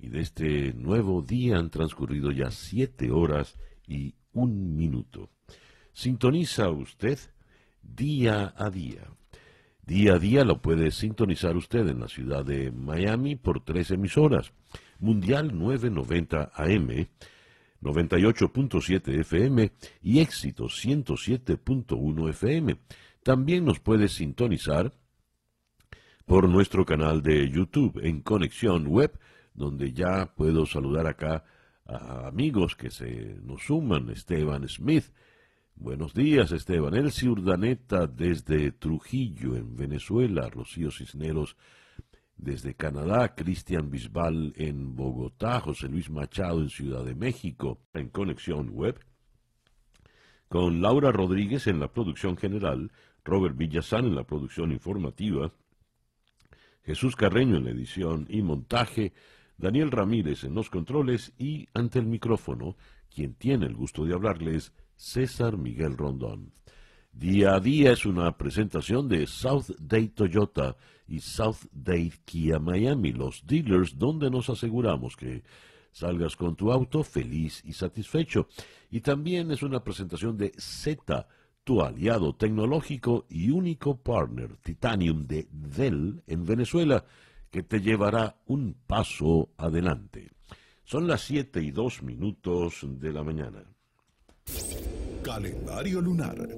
y de este nuevo día han transcurrido ya siete horas y un minuto. Sintoniza usted día a día. Día a día lo puede sintonizar usted en la ciudad de Miami por tres emisoras. Mundial 990 AM, 98.7 FM y Éxito 107.1 FM. También nos puede sintonizar por nuestro canal de YouTube en Conexión Web donde ya puedo saludar acá a amigos que se nos suman, Esteban Smith. Buenos días, Esteban. Elsie Urdaneta desde Trujillo, en Venezuela. Rocío Cisneros desde Canadá. Cristian Bisbal en Bogotá. José Luis Machado en Ciudad de México, en Conexión Web. Con Laura Rodríguez en la producción general. Robert Villazán en la producción informativa. Jesús Carreño en la edición y montaje. Daniel Ramírez en los controles y ante el micrófono, quien tiene el gusto de hablarles, César Miguel Rondón. Día a día es una presentación de South Day Toyota y South Day Kia Miami, los dealers donde nos aseguramos que salgas con tu auto feliz y satisfecho. Y también es una presentación de Z, tu aliado tecnológico y único partner Titanium de Dell en Venezuela que te llevará un paso adelante. Son las 7 y 2 minutos de la mañana. Calendario lunar.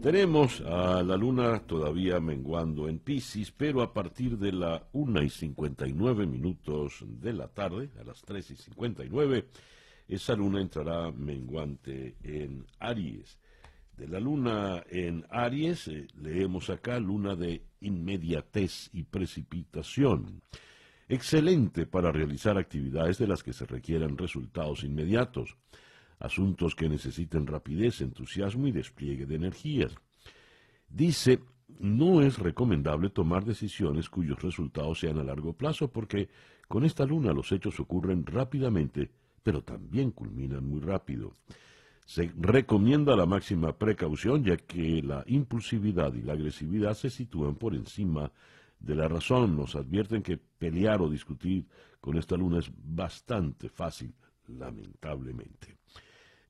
Tenemos a la luna todavía menguando en Pisces, pero a partir de la 1 y 59 minutos de la tarde, a las 3 y 59, esa luna entrará menguante en Aries de la luna en Aries, eh, leemos acá luna de inmediatez y precipitación. Excelente para realizar actividades de las que se requieran resultados inmediatos, asuntos que necesiten rapidez, entusiasmo y despliegue de energías. Dice, no es recomendable tomar decisiones cuyos resultados sean a largo plazo porque con esta luna los hechos ocurren rápidamente, pero también culminan muy rápido. Se recomienda la máxima precaución ya que la impulsividad y la agresividad se sitúan por encima de la razón. Nos advierten que pelear o discutir con esta luna es bastante fácil, lamentablemente.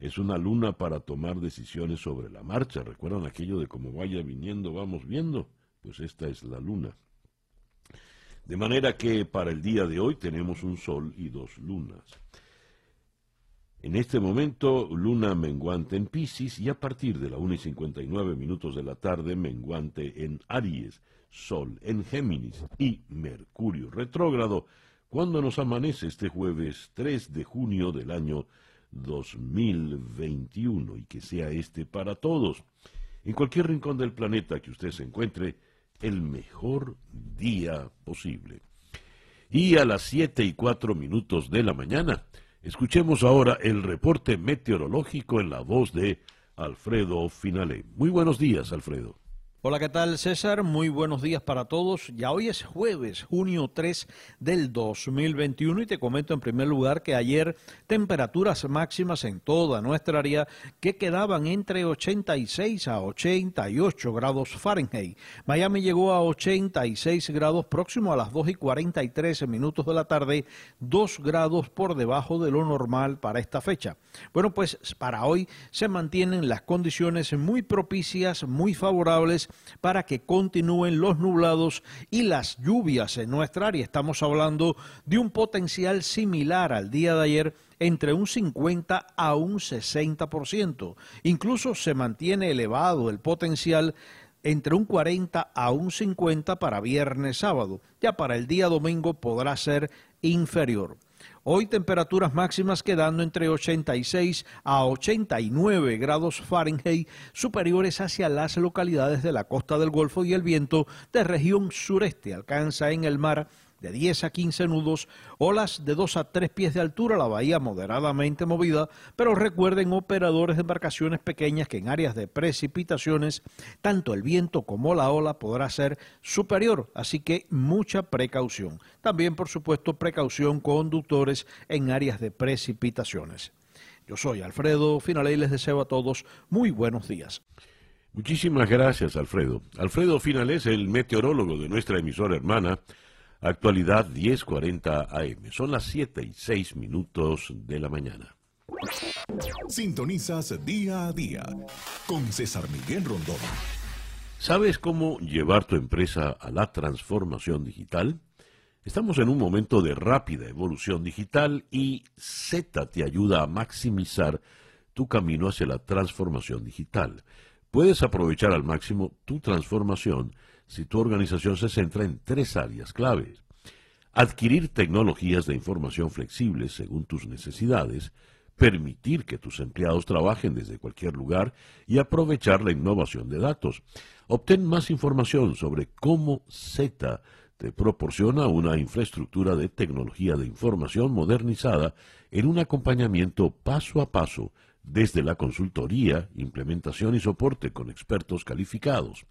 Es una luna para tomar decisiones sobre la marcha. ¿Recuerdan aquello de cómo vaya viniendo, vamos viendo? Pues esta es la luna. De manera que para el día de hoy tenemos un sol y dos lunas. En este momento, luna menguante en Pisces y a partir de la 1 y 59 minutos de la tarde, menguante en Aries, Sol en Géminis y Mercurio retrógrado, cuando nos amanece este jueves 3 de junio del año 2021 y que sea este para todos. En cualquier rincón del planeta que usted se encuentre, el mejor día posible. Y a las 7 y 4 minutos de la mañana, Escuchemos ahora el reporte meteorológico en la voz de Alfredo Finale. Muy buenos días, Alfredo. Hola, ¿qué tal César? Muy buenos días para todos. Ya hoy es jueves, junio 3 del 2021 y te comento en primer lugar que ayer temperaturas máximas en toda nuestra área que quedaban entre 86 a 88 grados Fahrenheit. Miami llegó a 86 grados próximo a las 2 y 43 minutos de la tarde, 2 grados por debajo de lo normal para esta fecha. Bueno, pues para hoy se mantienen las condiciones muy propicias, muy favorables para que continúen los nublados y las lluvias en nuestra área. Estamos hablando de un potencial similar al día de ayer entre un 50 a un 60%. Incluso se mantiene elevado el potencial entre un 40 a un 50 para viernes sábado. Ya para el día domingo podrá ser inferior. Hoy temperaturas máximas quedando entre 86 a 89 grados Fahrenheit, superiores hacia las localidades de la costa del Golfo y el viento de región sureste. Alcanza en el mar de 10 a 15 nudos, olas de 2 a 3 pies de altura, la bahía moderadamente movida, pero recuerden operadores de embarcaciones pequeñas que en áreas de precipitaciones, tanto el viento como la ola podrá ser superior, así que mucha precaución. También, por supuesto, precaución conductores en áreas de precipitaciones. Yo soy Alfredo Finale y les deseo a todos muy buenos días. Muchísimas gracias, Alfredo. Alfredo Finales, el meteorólogo de nuestra emisora hermana, actualidad 1040 AM. Son las 7 y 6 minutos de la mañana. Sintonizas día a día con César Miguel Rondón. ¿Sabes cómo llevar tu empresa a la transformación digital? Estamos en un momento de rápida evolución digital y Z te ayuda a maximizar tu camino hacia la transformación digital. Puedes aprovechar al máximo tu transformación si tu organización se centra en tres áreas claves. Adquirir tecnologías de información flexibles según tus necesidades, permitir que tus empleados trabajen desde cualquier lugar y aprovechar la innovación de datos. Obtén más información sobre cómo Z te proporciona una infraestructura de tecnología de información modernizada en un acompañamiento paso a paso desde la consultoría, implementación y soporte con expertos calificados.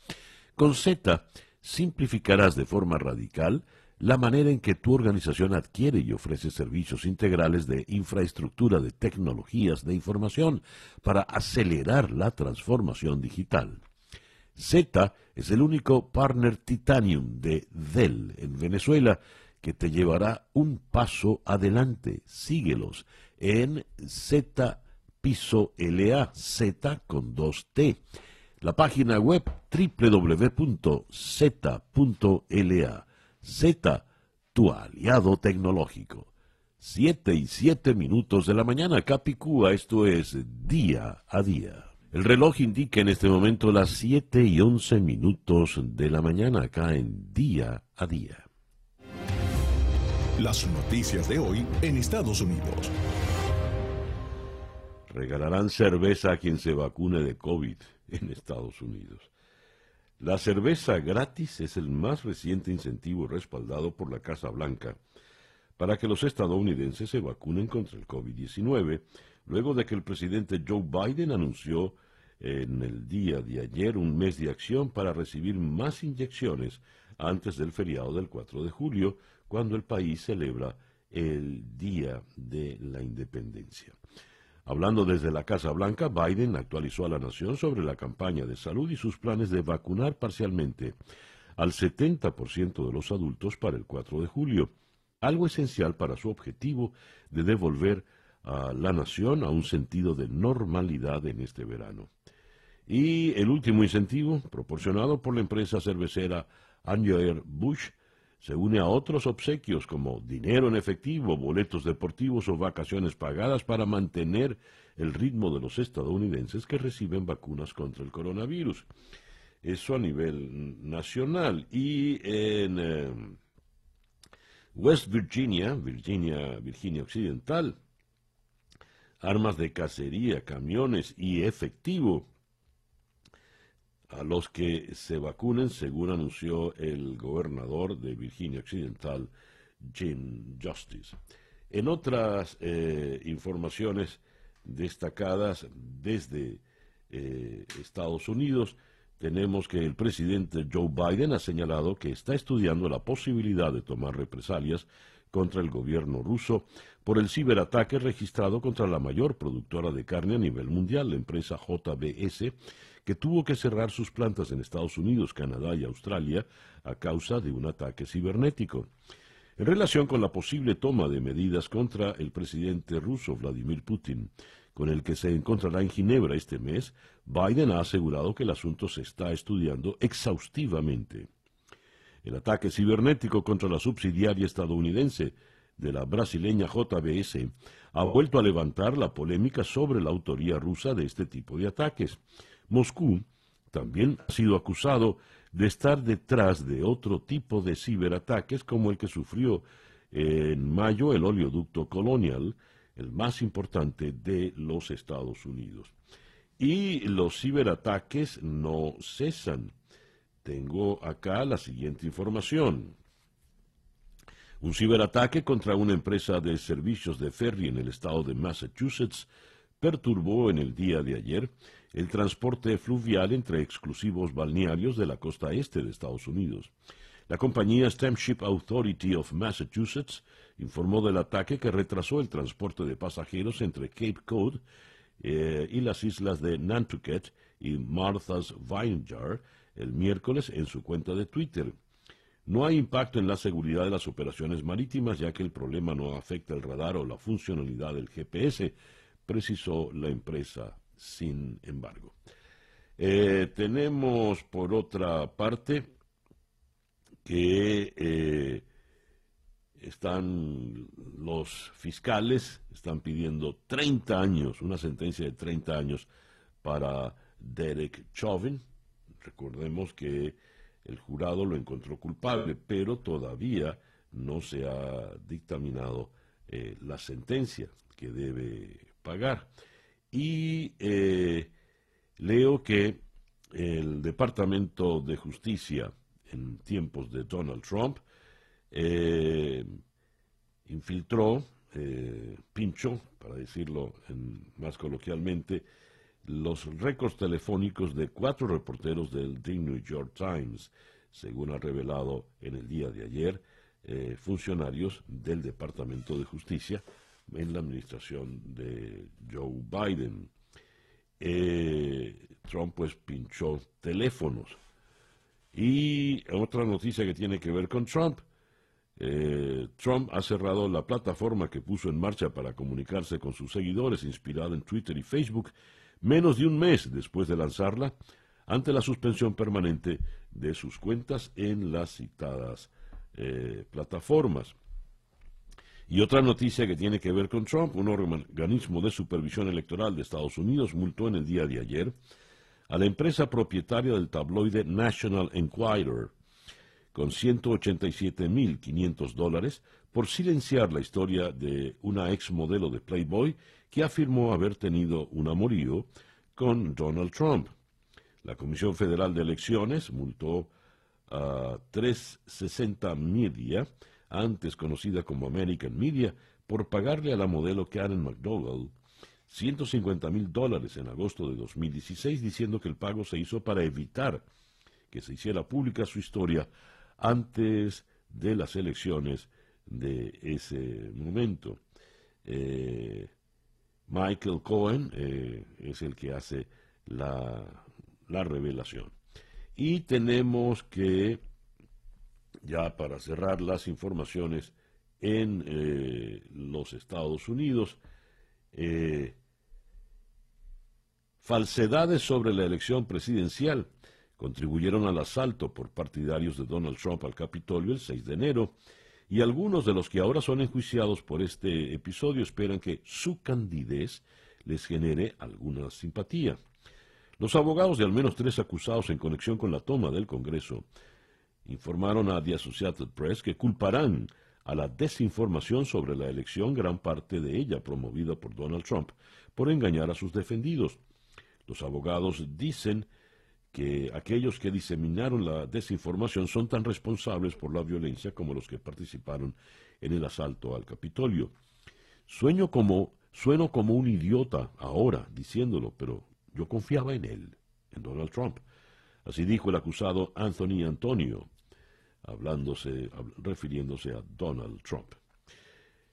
Con Z simplificarás de forma radical la manera en que tu organización adquiere y ofrece servicios integrales de infraestructura de tecnologías de información para acelerar la transformación digital. Z es el único partner Titanium de Dell en Venezuela que te llevará un paso adelante. Síguelos en Z piso LA, Z con 2T. La página web www.z.la. Z, tu aliado tecnológico. Siete y siete minutos de la mañana, Capicúa, esto es día a día. El reloj indica en este momento las siete y once minutos de la mañana acá en día a día. Las noticias de hoy en Estados Unidos. Regalarán cerveza a quien se vacune de COVID en Estados Unidos. La cerveza gratis es el más reciente incentivo respaldado por la Casa Blanca para que los estadounidenses se vacunen contra el COVID-19, luego de que el presidente Joe Biden anunció en el día de ayer un mes de acción para recibir más inyecciones antes del feriado del 4 de julio, cuando el país celebra el Día de la Independencia. Hablando desde la Casa Blanca, Biden actualizó a la nación sobre la campaña de salud y sus planes de vacunar parcialmente al 70% de los adultos para el 4 de julio, algo esencial para su objetivo de devolver a la nación a un sentido de normalidad en este verano. Y el último incentivo, proporcionado por la empresa cervecera Anheuser-Busch, se une a otros obsequios como dinero en efectivo, boletos deportivos o vacaciones pagadas para mantener el ritmo de los estadounidenses que reciben vacunas contra el coronavirus. Eso a nivel nacional. Y en eh, West Virginia, Virginia, Virginia Occidental, armas de cacería, camiones y efectivo a los que se vacunen, según anunció el gobernador de Virginia Occidental, Jim Justice. En otras eh, informaciones destacadas desde eh, Estados Unidos, tenemos que el presidente Joe Biden ha señalado que está estudiando la posibilidad de tomar represalias contra el gobierno ruso por el ciberataque registrado contra la mayor productora de carne a nivel mundial, la empresa JBS, que tuvo que cerrar sus plantas en Estados Unidos, Canadá y Australia a causa de un ataque cibernético. En relación con la posible toma de medidas contra el presidente ruso Vladimir Putin, con el que se encontrará en Ginebra este mes, Biden ha asegurado que el asunto se está estudiando exhaustivamente. El ataque cibernético contra la subsidiaria estadounidense de la brasileña JBS ha vuelto a levantar la polémica sobre la autoría rusa de este tipo de ataques. Moscú también ha sido acusado de estar detrás de otro tipo de ciberataques como el que sufrió en mayo el oleoducto Colonial, el más importante de los Estados Unidos. Y los ciberataques no cesan. Tengo acá la siguiente información. Un ciberataque contra una empresa de servicios de ferry en el estado de Massachusetts perturbó en el día de ayer el transporte fluvial entre exclusivos balnearios de la costa este de Estados Unidos. La compañía Steamship Authority of Massachusetts informó del ataque que retrasó el transporte de pasajeros entre Cape Cod eh, y las islas de Nantucket y Martha's Vineyard el miércoles en su cuenta de Twitter. No hay impacto en la seguridad de las operaciones marítimas, ya que el problema no afecta el radar o la funcionalidad del GPS, precisó la empresa, sin embargo. Eh, tenemos, por otra parte, que eh, están los fiscales, están pidiendo 30 años, una sentencia de 30 años para Derek Chauvin. Recordemos que el jurado lo encontró culpable, pero todavía no se ha dictaminado eh, la sentencia que debe pagar. Y eh, leo que el Departamento de Justicia en tiempos de Donald Trump eh, infiltró, pinchó, para decirlo más coloquialmente, los récords telefónicos de cuatro reporteros del The New York Times, según ha revelado en el día de ayer eh, funcionarios del Departamento de Justicia en la administración de Joe Biden. Eh, Trump pues pinchó teléfonos. Y otra noticia que tiene que ver con Trump. Eh, Trump ha cerrado la plataforma que puso en marcha para comunicarse con sus seguidores, inspirada en Twitter y Facebook, menos de un mes después de lanzarla, ante la suspensión permanente de sus cuentas en las citadas eh, plataformas. Y otra noticia que tiene que ver con Trump, un organismo de supervisión electoral de Estados Unidos multó en el día de ayer a la empresa propietaria del tabloide National Enquirer con 187.500 dólares por silenciar la historia de una ex modelo de Playboy que afirmó haber tenido un amorío con Donald Trump. La Comisión Federal de Elecciones multó a 360 Media, antes conocida como American Media, por pagarle a la modelo Karen McDougall 150 mil dólares en agosto de 2016, diciendo que el pago se hizo para evitar que se hiciera pública su historia antes de las elecciones de ese momento. Eh, Michael Cohen eh, es el que hace la, revelación. Y tenemos que, ya para cerrar las informaciones en eh, los Estados Unidos, falsedades sobre la elección presidencial contribuyeron al asalto por partidarios de Donald Trump al Capitolio el 6 de enero y algunos de los que ahora son enjuiciados por este episodio esperan que su candidez les genere alguna simpatía. Los abogados de al menos tres acusados en conexión con la toma del Congreso informaron a The Associated Press que culparán a la desinformación sobre la elección, gran parte de ella promovida por Donald Trump, por engañar a sus defendidos. Los abogados dicen que aquellos que diseminaron la desinformación son tan responsables por la violencia como los que participaron en el asalto al Capitolio. Sueño como, sueno como un idiota ahora diciéndolo, pero yo confiaba en él, en Donald Trump. Así dijo el acusado Anthony Antonio, hablándose, refiriéndose a Donald Trump.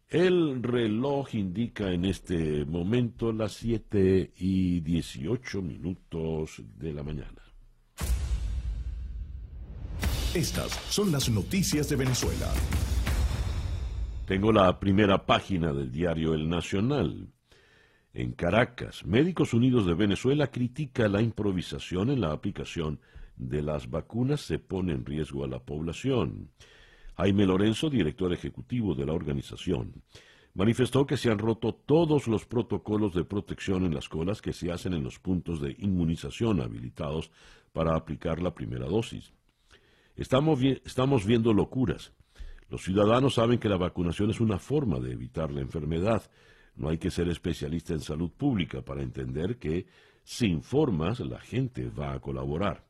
El reloj indica en este momento las 7 y 18 minutos de la mañana. Estas son las noticias de Venezuela. Tengo la primera página del diario El Nacional. En Caracas, Médicos Unidos de Venezuela critica la improvisación en la aplicación de las vacunas se pone en riesgo a la población. Jaime Lorenzo, director ejecutivo de la organización, manifestó que se han roto todos los protocolos de protección en las colas que se hacen en los puntos de inmunización habilitados para aplicar la primera dosis. Estamos, viendo locuras. Los ciudadanos saben que la vacunación es una forma de evitar la enfermedad. No hay que ser especialista en salud pública para entender que sin formas la gente va a colaborar.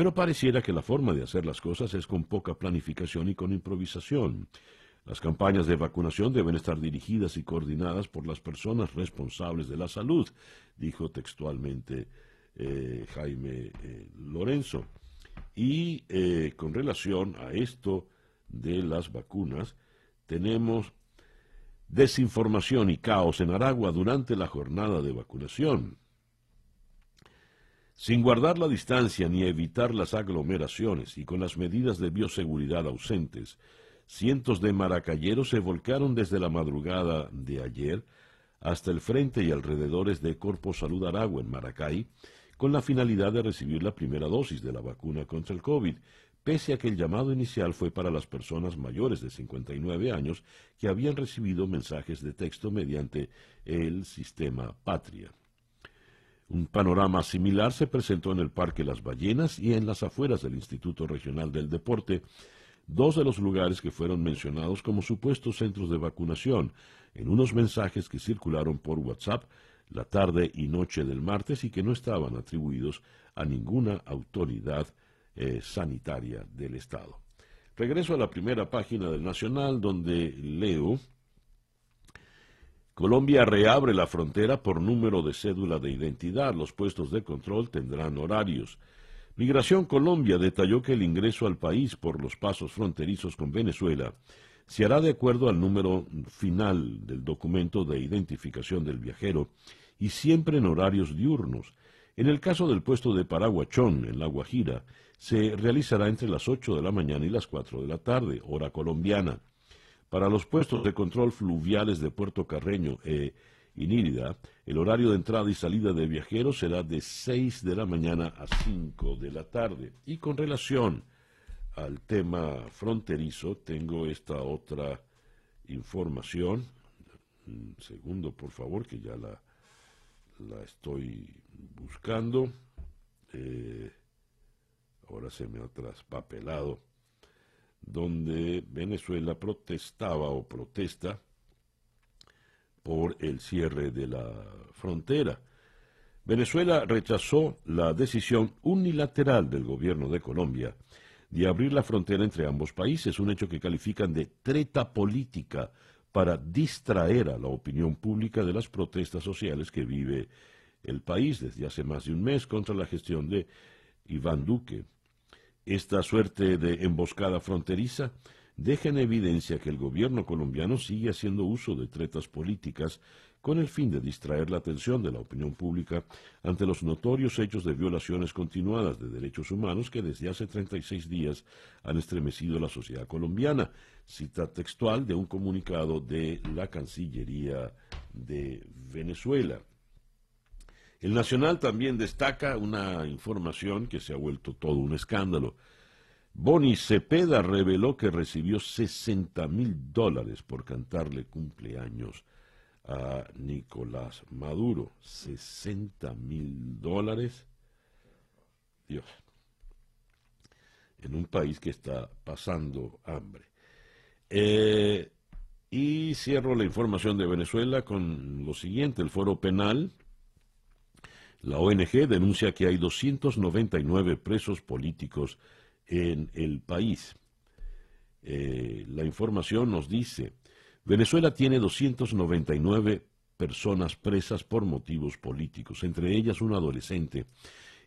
Pero pareciera que la forma de hacer las cosas es con poca planificación y con improvisación. Las campañas de vacunación deben estar dirigidas y coordinadas por las personas responsables de la salud, dijo textualmente eh, Jaime eh, Lorenzo. Y eh, con relación a esto de las vacunas, tenemos desinformación y caos en Aragua durante la jornada de vacunación. Sin guardar la distancia ni evitar las aglomeraciones y con las medidas de bioseguridad ausentes, cientos de maracayeros se volcaron desde la madrugada de ayer hasta el frente y alrededores de Corpo Salud Aragua en Maracay, con la finalidad de recibir la primera dosis de la vacuna contra el COVID, pese a que el llamado inicial fue para las personas mayores de 59 años que habían recibido mensajes de texto mediante el sistema Patria. Un panorama similar se presentó en el Parque Las Ballenas y en las afueras del Instituto Regional del Deporte, dos de los lugares que fueron mencionados como supuestos centros de vacunación en unos mensajes que circularon por WhatsApp la tarde y noche del martes y que no estaban atribuidos a ninguna autoridad eh, sanitaria del Estado. Regreso a la primera página del Nacional donde leo, Colombia reabre la frontera por número de cédula de identidad. Los puestos de control tendrán horarios. Migración Colombia detalló que el ingreso al país por los pasos fronterizos con Venezuela se hará de acuerdo al número final del documento de identificación del viajero y siempre en horarios diurnos. En el caso del puesto de Paraguachón, en La Guajira, se realizará entre las 8 de la mañana y las 4 de la tarde, hora colombiana. Para los puestos de control fluviales de Puerto Carreño e Inírida, el horario de entrada y salida de viajeros será de 6 de la mañana a 5 de la tarde. Y con relación al tema fronterizo, tengo esta otra información. Un segundo, por favor, que ya la la estoy buscando. Eh, ahora se me ha traspapelado. Donde Venezuela protestaba o protesta por el cierre de la frontera. Venezuela rechazó la decisión unilateral del gobierno de Colombia de abrir la frontera entre ambos países, un hecho que califican de treta política para distraer a la opinión pública de las protestas sociales que vive el país desde hace más de un mes contra la gestión de Iván Duque. Esta suerte de emboscada fronteriza deja en evidencia que el gobierno colombiano sigue haciendo uso de tretas políticas con el fin de distraer la atención de la opinión pública ante los notorios hechos de violaciones continuadas de derechos humanos que desde hace 36 días han estremecido la sociedad colombiana. Cita textual de un comunicado de la Cancillería de Venezuela. El Nacional también destaca una información que se ha vuelto todo un escándalo. Boni Cepeda reveló que recibió 60 mil dólares por cantarle cumpleaños a Nicolás Maduro. 60 mil dólares. Dios. En un país que está pasando hambre. Eh, y cierro la información de Venezuela con lo siguiente. El foro penal. La ONG denuncia que hay 299 presos políticos en el país. Eh, la información nos dice, Venezuela tiene 299 personas presas por motivos políticos, entre ellas un adolescente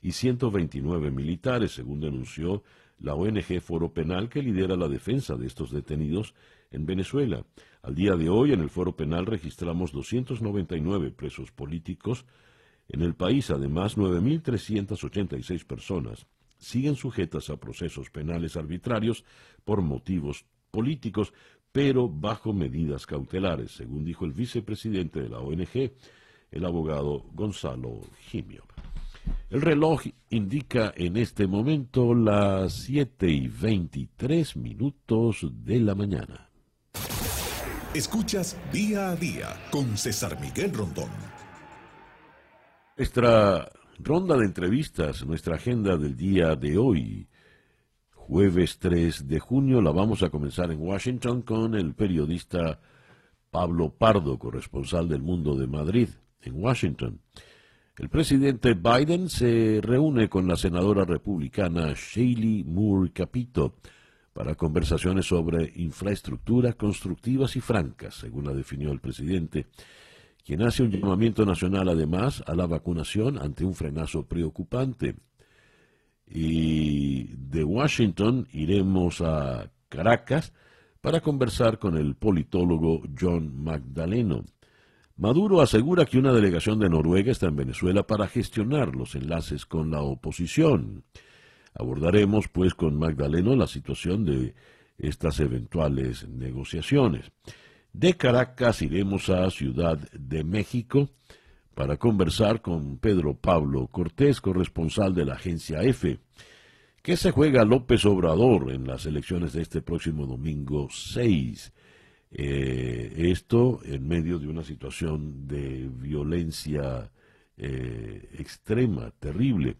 y 129 militares, según denunció la ONG Foro Penal que lidera la defensa de estos detenidos en Venezuela. Al día de hoy en el Foro Penal registramos 299 presos políticos. En el país, además, 9.386 personas siguen sujetas a procesos penales arbitrarios por motivos políticos, pero bajo medidas cautelares, según dijo el vicepresidente de la ONG, el abogado Gonzalo Gimio. El reloj indica en este momento las 7 y 23 minutos de la mañana. Escuchas día a día con César Miguel Rondón. Nuestra ronda de entrevistas, nuestra agenda del día de hoy jueves 3 de junio. La vamos a comenzar en Washington con el periodista Pablo Pardo, corresponsal del Mundo de Madrid, en Washington. El presidente Biden se reúne con la senadora republicana Shaylee Moore Capito para conversaciones sobre infraestructura constructivas y francas, según la definió el presidente, quien hace un llamamiento nacional además a la vacunación ante un frenazo preocupante. Y de Washington iremos a Caracas para conversar con el politólogo John Magdaleno. Maduro asegura que una delegación de Noruega está en Venezuela para gestionar los enlaces con la oposición. Abordaremos, pues, con Magdaleno la situación de estas eventuales negociaciones. De Caracas iremos a Ciudad de México para conversar con Pedro Pablo Cortés, corresponsal de la agencia EFE. ¿Qué se juega López Obrador en las elecciones de este próximo domingo 6? Eh, esto en medio de una situación de violencia eh, extrema, terrible.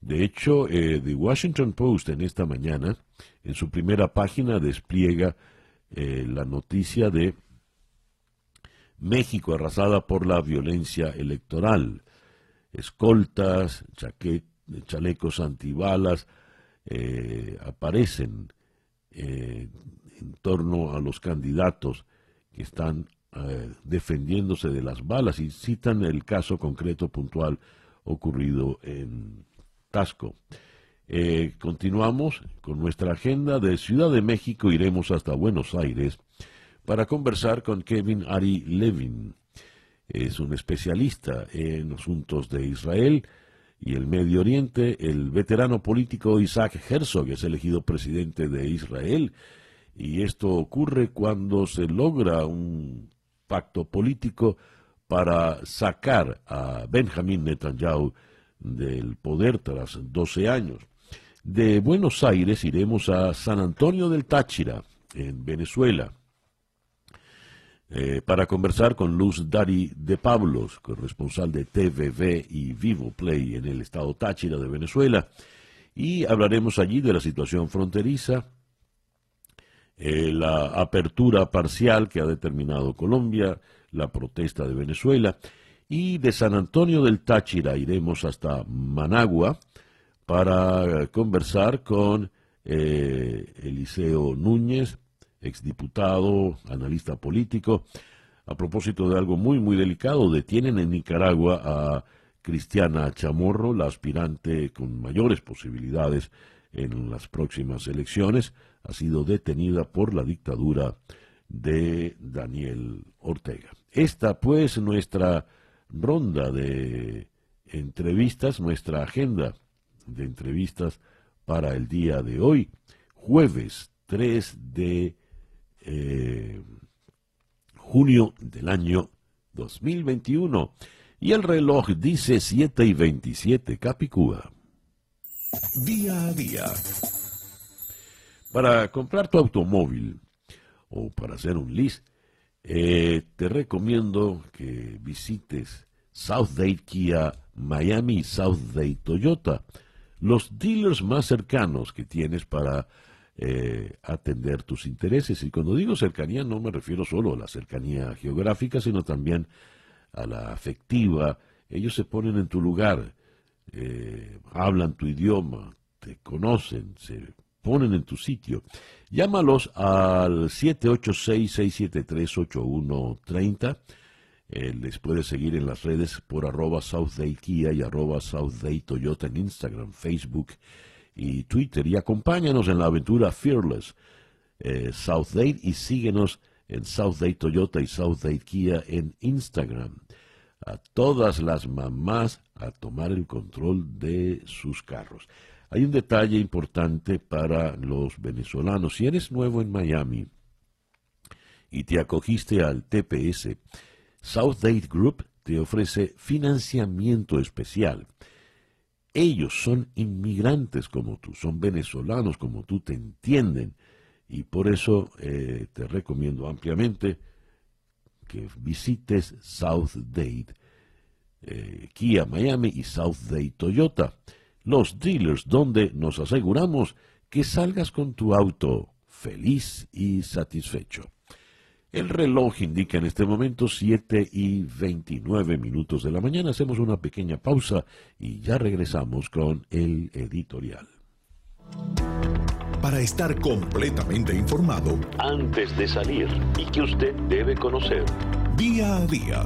De hecho, eh, The Washington Post en esta mañana, en su primera página, despliega la noticia de México arrasada por la violencia electoral. Escoltas, chalecos antibalas eh, aparecen en torno a los candidatos que están defendiéndose de las balas y citan el caso concreto puntual ocurrido en Tasco. Eh, continuamos con nuestra agenda de Ciudad de México, iremos hasta Buenos Aires para conversar con Kevin Ari Levin. Es un especialista en asuntos de Israel y el Medio Oriente. El veterano político Isaac Herzog es elegido presidente de Israel y esto ocurre cuando se logra un pacto político para sacar a Benjamín Netanyahu del poder tras 12 años. De Buenos Aires iremos a San Antonio del Táchira, en Venezuela, eh, para conversar con Luz Dari de Pablos, corresponsal de TVV y Vivo Play en el estado Táchira de Venezuela, y hablaremos allí de la situación fronteriza, eh, la apertura parcial que ha determinado Colombia, la protesta de Venezuela, y de San Antonio del Táchira iremos hasta Managua para conversar con eh, Eliseo Núñez, exdiputado, analista político, a propósito de algo muy, muy delicado. Detienen en Nicaragua a Cristiana Chamorro, la aspirante con mayores posibilidades en las próximas elecciones. Ha sido detenida por la dictadura de Daniel Ortega. Esta, pues, nuestra ronda de entrevistas, nuestra agenda de entrevistas para el día de hoy, jueves 3 de eh, junio del año 2021. Y el reloj dice 7 y 27, Capicúa. Día a día. Para comprar tu automóvil o para hacer un list, eh, te recomiendo que visites Southdale Kia Miami y Southdale Toyota, los dealers más cercanos que tienes para eh, atender tus intereses. Y cuando digo cercanía no me refiero solo a la cercanía geográfica, sino también a la afectiva. Ellos se ponen en tu lugar, eh, hablan tu idioma, te conocen, se ponen en tu sitio. Llámalos al 786-673-8130. Eh, les puedes seguir en las redes por arroba Kia y arroba Toyota en Instagram, Facebook y Twitter. Y acompáñanos en la aventura Fearless eh, y síguenos en Day Toyota y Day Kia en Instagram. A todas las mamás a tomar el control de sus carros. Hay un detalle importante para los venezolanos. Si eres nuevo en Miami y te acogiste al TPS, South Date Group te ofrece financiamiento especial. Ellos son inmigrantes como tú, son venezolanos como tú, te entienden. Y por eso eh, te recomiendo ampliamente que visites South Date eh, Kia Miami y South Date Toyota los dealers donde nos aseguramos que salgas con tu auto feliz y satisfecho. El reloj indica en este momento 7 y 29 minutos de la mañana. Hacemos una pequeña pausa y ya regresamos con el editorial. para estar completamente informado antes de salir y que usted debe conocer. Día a día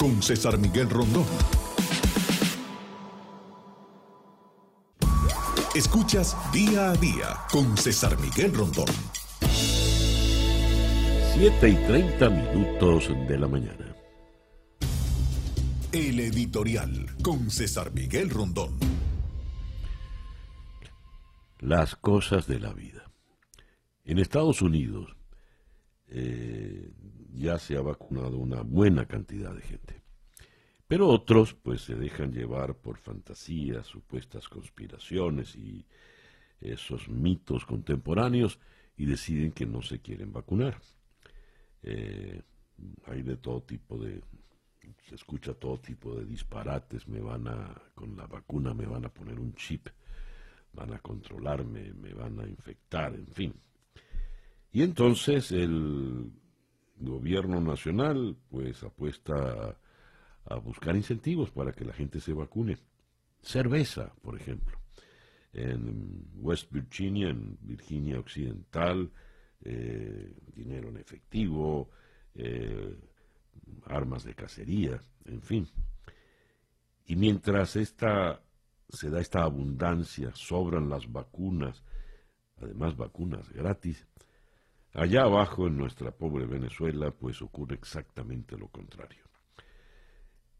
con César Miguel Rondón. Escuchas Día a Día con César Miguel Rondón. 7 y 30 minutos de la mañana. El editorial con César Miguel Rondón. Las cosas de la vida. En Estados Unidos eh, ya se ha vacunado una buena cantidad de gente. Pero otros pues se dejan llevar por fantasías, supuestas conspiraciones y esos mitos contemporáneos y deciden que no se quieren vacunar. Eh, hay de todo tipo de, se escucha todo tipo de disparates, me van a, con la vacuna me van a poner un chip van a controlarme, me van a infectar, en fin. Y entonces el gobierno nacional pues apuesta a, buscar incentivos para que la gente se vacune. Cerveza, por ejemplo. En West Virginia, en Virginia Occidental, eh, dinero en efectivo, eh, armas de cacería, en fin. Y mientras esta se da esta abundancia, sobran las vacunas, además vacunas gratis. Allá abajo en nuestra pobre Venezuela, pues ocurre exactamente lo contrario.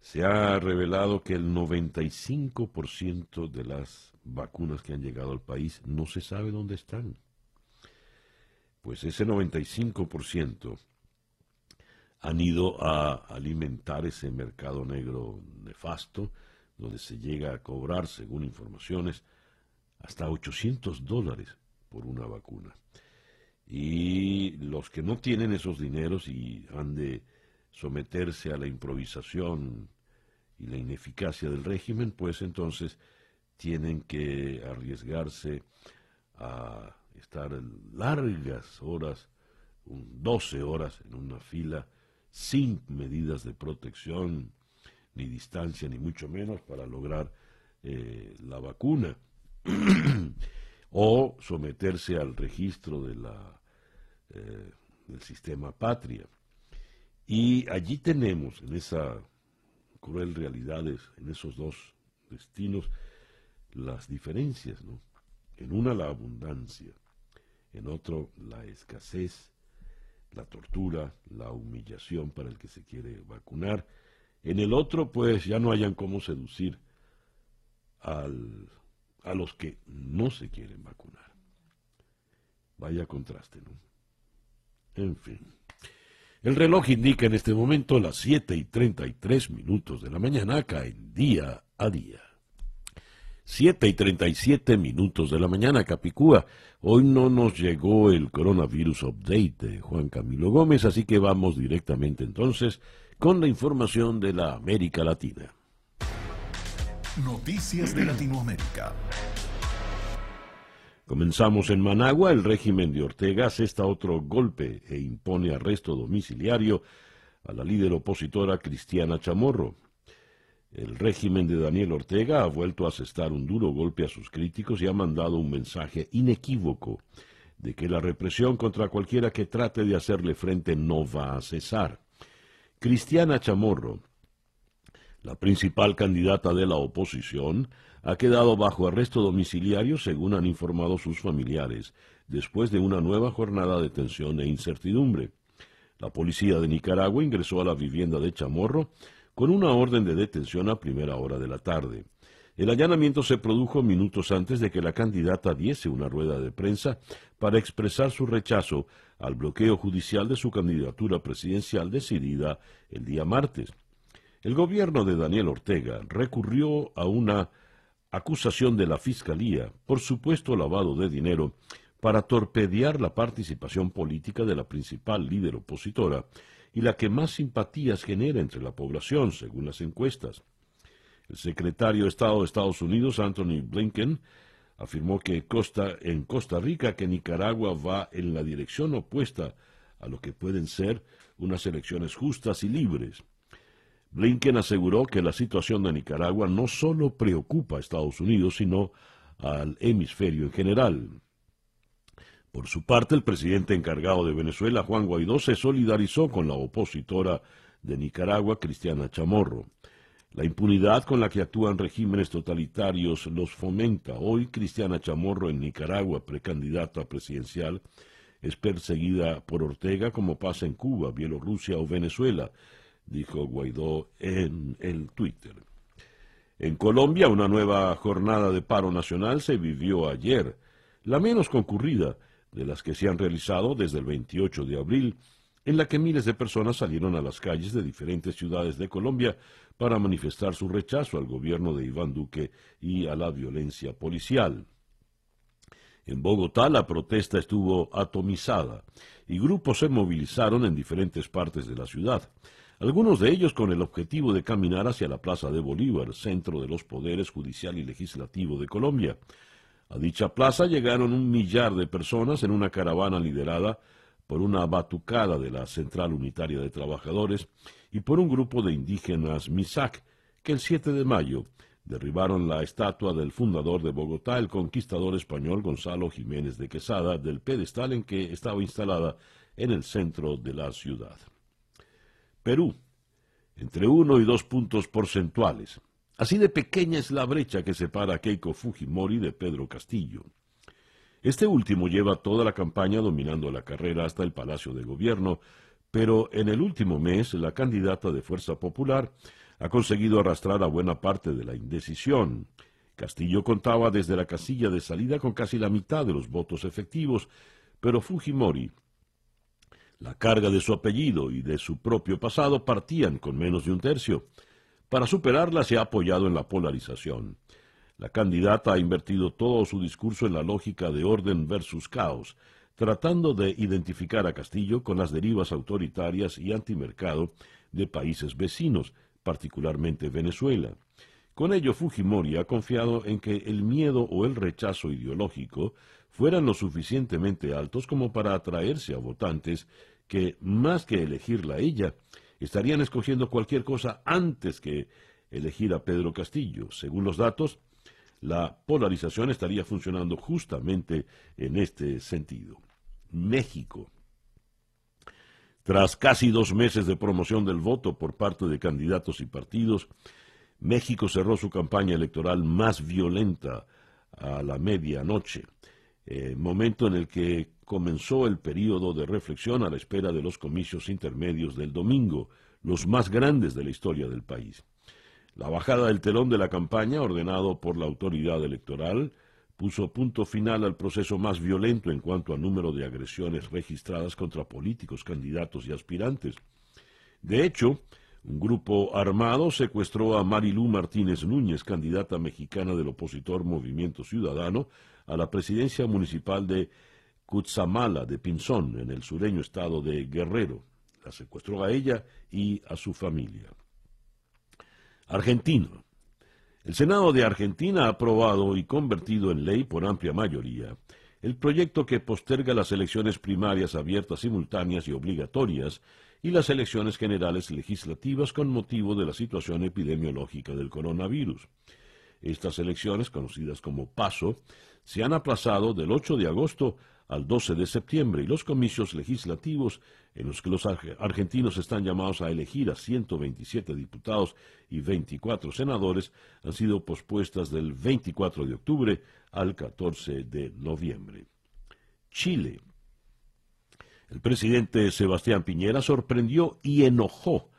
Se ha revelado que el 95% de las vacunas que han llegado al país no se sabe dónde están. Pues ese 95% han ido a alimentar ese mercado negro nefasto, donde se llega a cobrar, según informaciones, hasta 800 dólares por una vacuna. Y los que no tienen esos dineros y han de someterse a la improvisación y la ineficacia del régimen, pues entonces tienen que arriesgarse a estar largas horas, 12 horas en una fila, sin medidas de protección, ni distancia, ni mucho menos para lograr eh, la vacuna. o someterse al registro de la, eh, del sistema patria. Y allí tenemos, en esa cruel realidades, en esos dos destinos, las diferencias, ¿no? En una la abundancia, en otro la escasez, la tortura, la humillación para el que se quiere vacunar, en el otro, pues ya no hayan cómo seducir al, a los que no se quieren vacunar. Vaya contraste, ¿no? En fin. El reloj indica en este momento las 7 y 33 minutos de la mañana acá en día a día. 7 y 37 minutos de la mañana, Capicúa. Hoy no nos llegó el coronavirus update de Juan Camilo Gómez, así que vamos directamente entonces con la información de la América Latina. Noticias de Latinoamérica. Comenzamos en Managua. El régimen de Ortega asesta otro golpe e impone arresto domiciliario a la líder opositora Cristiana Chamorro. El régimen de Daniel Ortega ha vuelto a asestar un duro golpe a sus críticos y ha mandado un mensaje inequívoco de que la represión contra cualquiera que trate de hacerle frente no va a cesar. Cristiana Chamorro, la principal candidata de la oposición, ha quedado bajo arresto domiciliario, según han informado sus familiares, después de una nueva jornada de tensión e incertidumbre. La policía de Nicaragua ingresó a la vivienda de Chamorro con una orden de detención a primera hora de la tarde. El allanamiento se produjo minutos antes de que la candidata diese una rueda de prensa para expresar su rechazo al bloqueo judicial de su candidatura presidencial decidida el día martes. El gobierno de Daniel Ortega recurrió a una acusación de la Fiscalía por supuesto lavado de dinero para torpedear la participación política de la principal líder opositora y la que más simpatías genera entre la población, según las encuestas. El secretario de Estado de Estados Unidos, Anthony Blinken, afirmó que Costa, en Costa Rica que Nicaragua va en la dirección opuesta a lo que pueden ser unas elecciones justas y libres. Blinken aseguró que la situación de Nicaragua no solo preocupa a Estados Unidos, sino al hemisferio en general. Por su parte, el presidente encargado de Venezuela, Juan Guaidó, se solidarizó con la opositora de Nicaragua, Cristiana Chamorro. La impunidad con la que actúan regímenes totalitarios los fomenta. Hoy Cristiana Chamorro en Nicaragua, precandidata presidencial, es perseguida por Ortega como pasa en Cuba, Bielorrusia o Venezuela, dijo Guaidó en el Twitter. En Colombia, una nueva jornada de paro nacional se vivió ayer, la menos concurrida de las que se han realizado desde el 28 de abril, en la que miles de personas salieron a las calles de diferentes ciudades de Colombia para manifestar su rechazo al gobierno de Iván Duque y a la violencia policial. En Bogotá la protesta estuvo atomizada y grupos se movilizaron en diferentes partes de la ciudad, algunos de ellos con el objetivo de caminar hacia la Plaza de Bolívar, centro de los poderes judicial y legislativo de Colombia. A dicha plaza llegaron un millar de personas en una caravana liderada por una batucada de la Central Unitaria de Trabajadores y por un grupo de indígenas Misak, que el 7 de mayo derribaron la estatua del fundador de Bogotá, el conquistador español Gonzalo Jiménez de Quesada, del pedestal en que estaba instalada en el centro de la ciudad. Perú, entre uno y dos puntos porcentuales. Así de pequeña es la brecha que separa a Keiko Fujimori de Pedro Castillo. Este último lleva toda la campaña dominando la carrera hasta el Palacio de Gobierno, pero en el último mes la candidata de Fuerza Popular ha conseguido arrastrar a buena parte de la indecisión. Castillo contaba desde la casilla de salida con casi la mitad de los votos efectivos, pero Fujimori, la carga de su apellido y de su propio pasado partían con menos de un tercio. Para superarla se ha apoyado en la polarización. La candidata ha invertido todo su discurso en la lógica de orden versus caos, tratando de identificar a Castillo con las derivas autoritarias y antimercado de países vecinos, particularmente Venezuela. Con ello, Fujimori ha confiado en que el miedo o el rechazo ideológico fueran lo suficientemente altos como para atraerse a votantes que, más que elegirla ella, estarían escogiendo cualquier cosa antes que elegir a Pedro Castillo. Según los datos, la polarización estaría funcionando justamente en este sentido. México. Tras casi dos meses de promoción del voto por parte de candidatos y partidos, México cerró su campaña electoral más violenta a la medianoche, eh, momento en el que comenzó el período de reflexión a la espera de los comicios intermedios del domingo, los más grandes de la historia del país. La bajada del telón de la campaña, ordenado por la autoridad electoral, puso punto final al proceso más violento en cuanto a número de agresiones registradas contra políticos, candidatos y aspirantes. De hecho, un grupo armado secuestró a Marilú Martínez Núñez, candidata mexicana del opositor Movimiento Ciudadano, a la presidencia municipal de Cutzamala de Pinzón, en el sureño estado de Guerrero. La secuestró a ella y a su familia. Argentino. El Senado de Argentina ha aprobado y convertido en ley por amplia mayoría el proyecto que posterga las elecciones primarias abiertas, simultáneas y obligatorias y las elecciones generales legislativas con motivo de la situación epidemiológica del coronavirus. Estas elecciones, conocidas como PASO, se han aplazado del 8 de agosto al 12 de septiembre y los comicios legislativos en los que los argentinos están llamados a elegir a 127 diputados y 24 senadores han sido pospuestas del 24 de octubre al 14 de noviembre. Chile. El presidente Sebastián Piñera sorprendió y enojó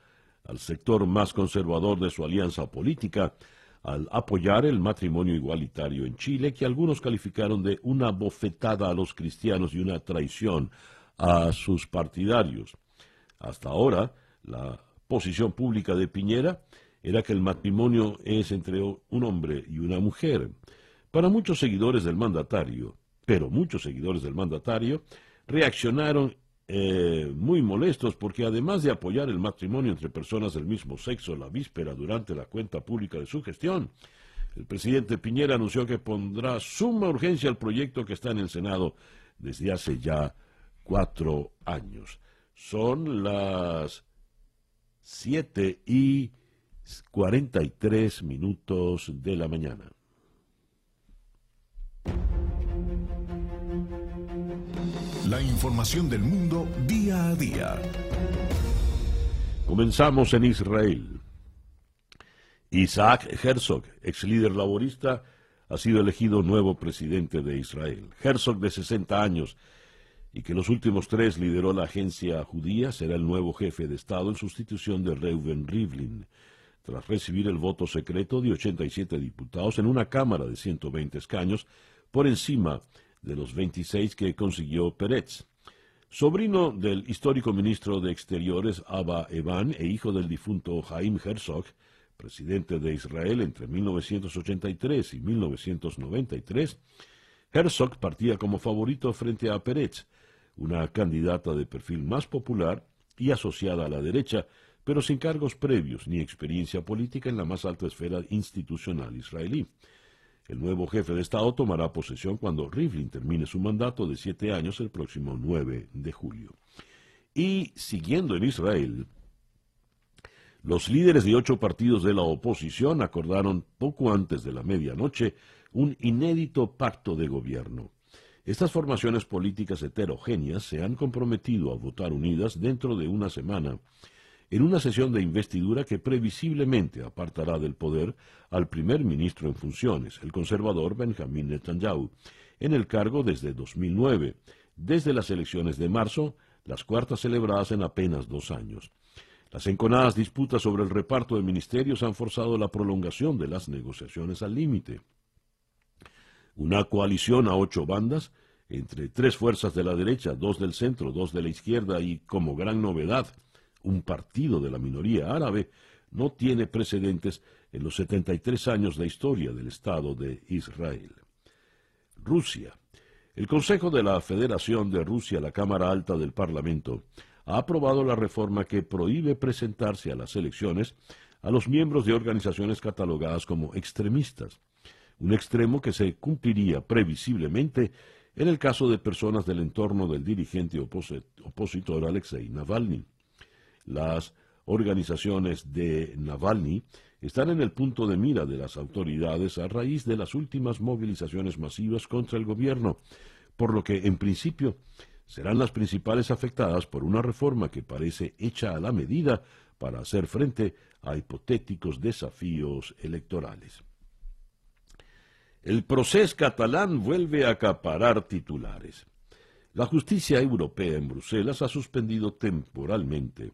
al sector más conservador de su alianza política al apoyar el matrimonio igualitario en Chile, que algunos calificaron de una bofetada a los cristianos y una traición a sus partidarios. Hasta ahora, la posición pública de Piñera era que el matrimonio es entre un hombre y una mujer. Para muchos seguidores del mandatario, pero muchos seguidores del mandatario, reaccionaron eh, muy molestos porque además de apoyar el matrimonio entre personas del mismo sexo la víspera durante la cuenta pública de su gestión, el presidente Piñera anunció que pondrá suma urgencia al proyecto que está en el Senado desde hace ya cuatro años. Son las siete y cuarenta y tres minutos de la mañana. La información del mundo día a día. Comenzamos en Israel. Isaac Herzog, ex líder laborista, ha sido elegido nuevo presidente de Israel. Herzog, de 60 años, y que los últimos tres lideró la agencia judía, será el nuevo jefe de Estado en sustitución de Reuven Rivlin, tras recibir el voto secreto de 87 diputados en una Cámara de 120 escaños, por encima los 26 que consiguió Peretz. Sobrino del histórico ministro de Exteriores Abba Eban e hijo del difunto Jaim Herzog, presidente de Israel entre 1983 y 1993, Herzog partía como favorito frente a Peretz, una candidata de perfil más popular y asociada a la derecha, pero sin cargos previos ni experiencia política en la más alta esfera institucional israelí. El nuevo jefe de Estado tomará posesión cuando Rivlin termine su mandato de siete años el próximo 9 de julio. Y siguiendo en Israel, los líderes de ocho partidos de la oposición acordaron poco antes de la medianoche un inédito pacto de gobierno. Estas formaciones políticas heterogéneas se han comprometido a votar unidas dentro de una semana en una sesión de investidura que previsiblemente apartará del poder al primer ministro en funciones, el conservador Benjamin Netanyahu, en el cargo desde 2009, desde las elecciones de marzo, las cuartas celebradas en apenas dos años. Las enconadas disputas sobre el reparto de ministerios han forzado la prolongación de las negociaciones al límite. Una coalición a ocho bandas, entre tres fuerzas de la derecha, dos del centro, dos de la izquierda y, como gran novedad, un partido de la minoría árabe, no tiene precedentes en los 73 años de historia del Estado de Israel. Rusia. El Consejo de la Federación de Rusia, la Cámara Alta del Parlamento, ha aprobado la reforma que prohíbe presentarse a las elecciones a los miembros de organizaciones catalogadas como extremistas, un extremo que se cumpliría previsiblemente en el caso de personas del entorno del dirigente opositor Alexei Navalny. Las organizaciones de Navalny están en el punto de mira de las autoridades a raíz de las últimas movilizaciones masivas contra el gobierno, por lo que en principio serán las principales afectadas por una reforma que parece hecha a la medida para hacer frente a hipotéticos desafíos electorales. El proceso catalán vuelve a acaparar titulares. La justicia europea en Bruselas ha suspendido temporalmente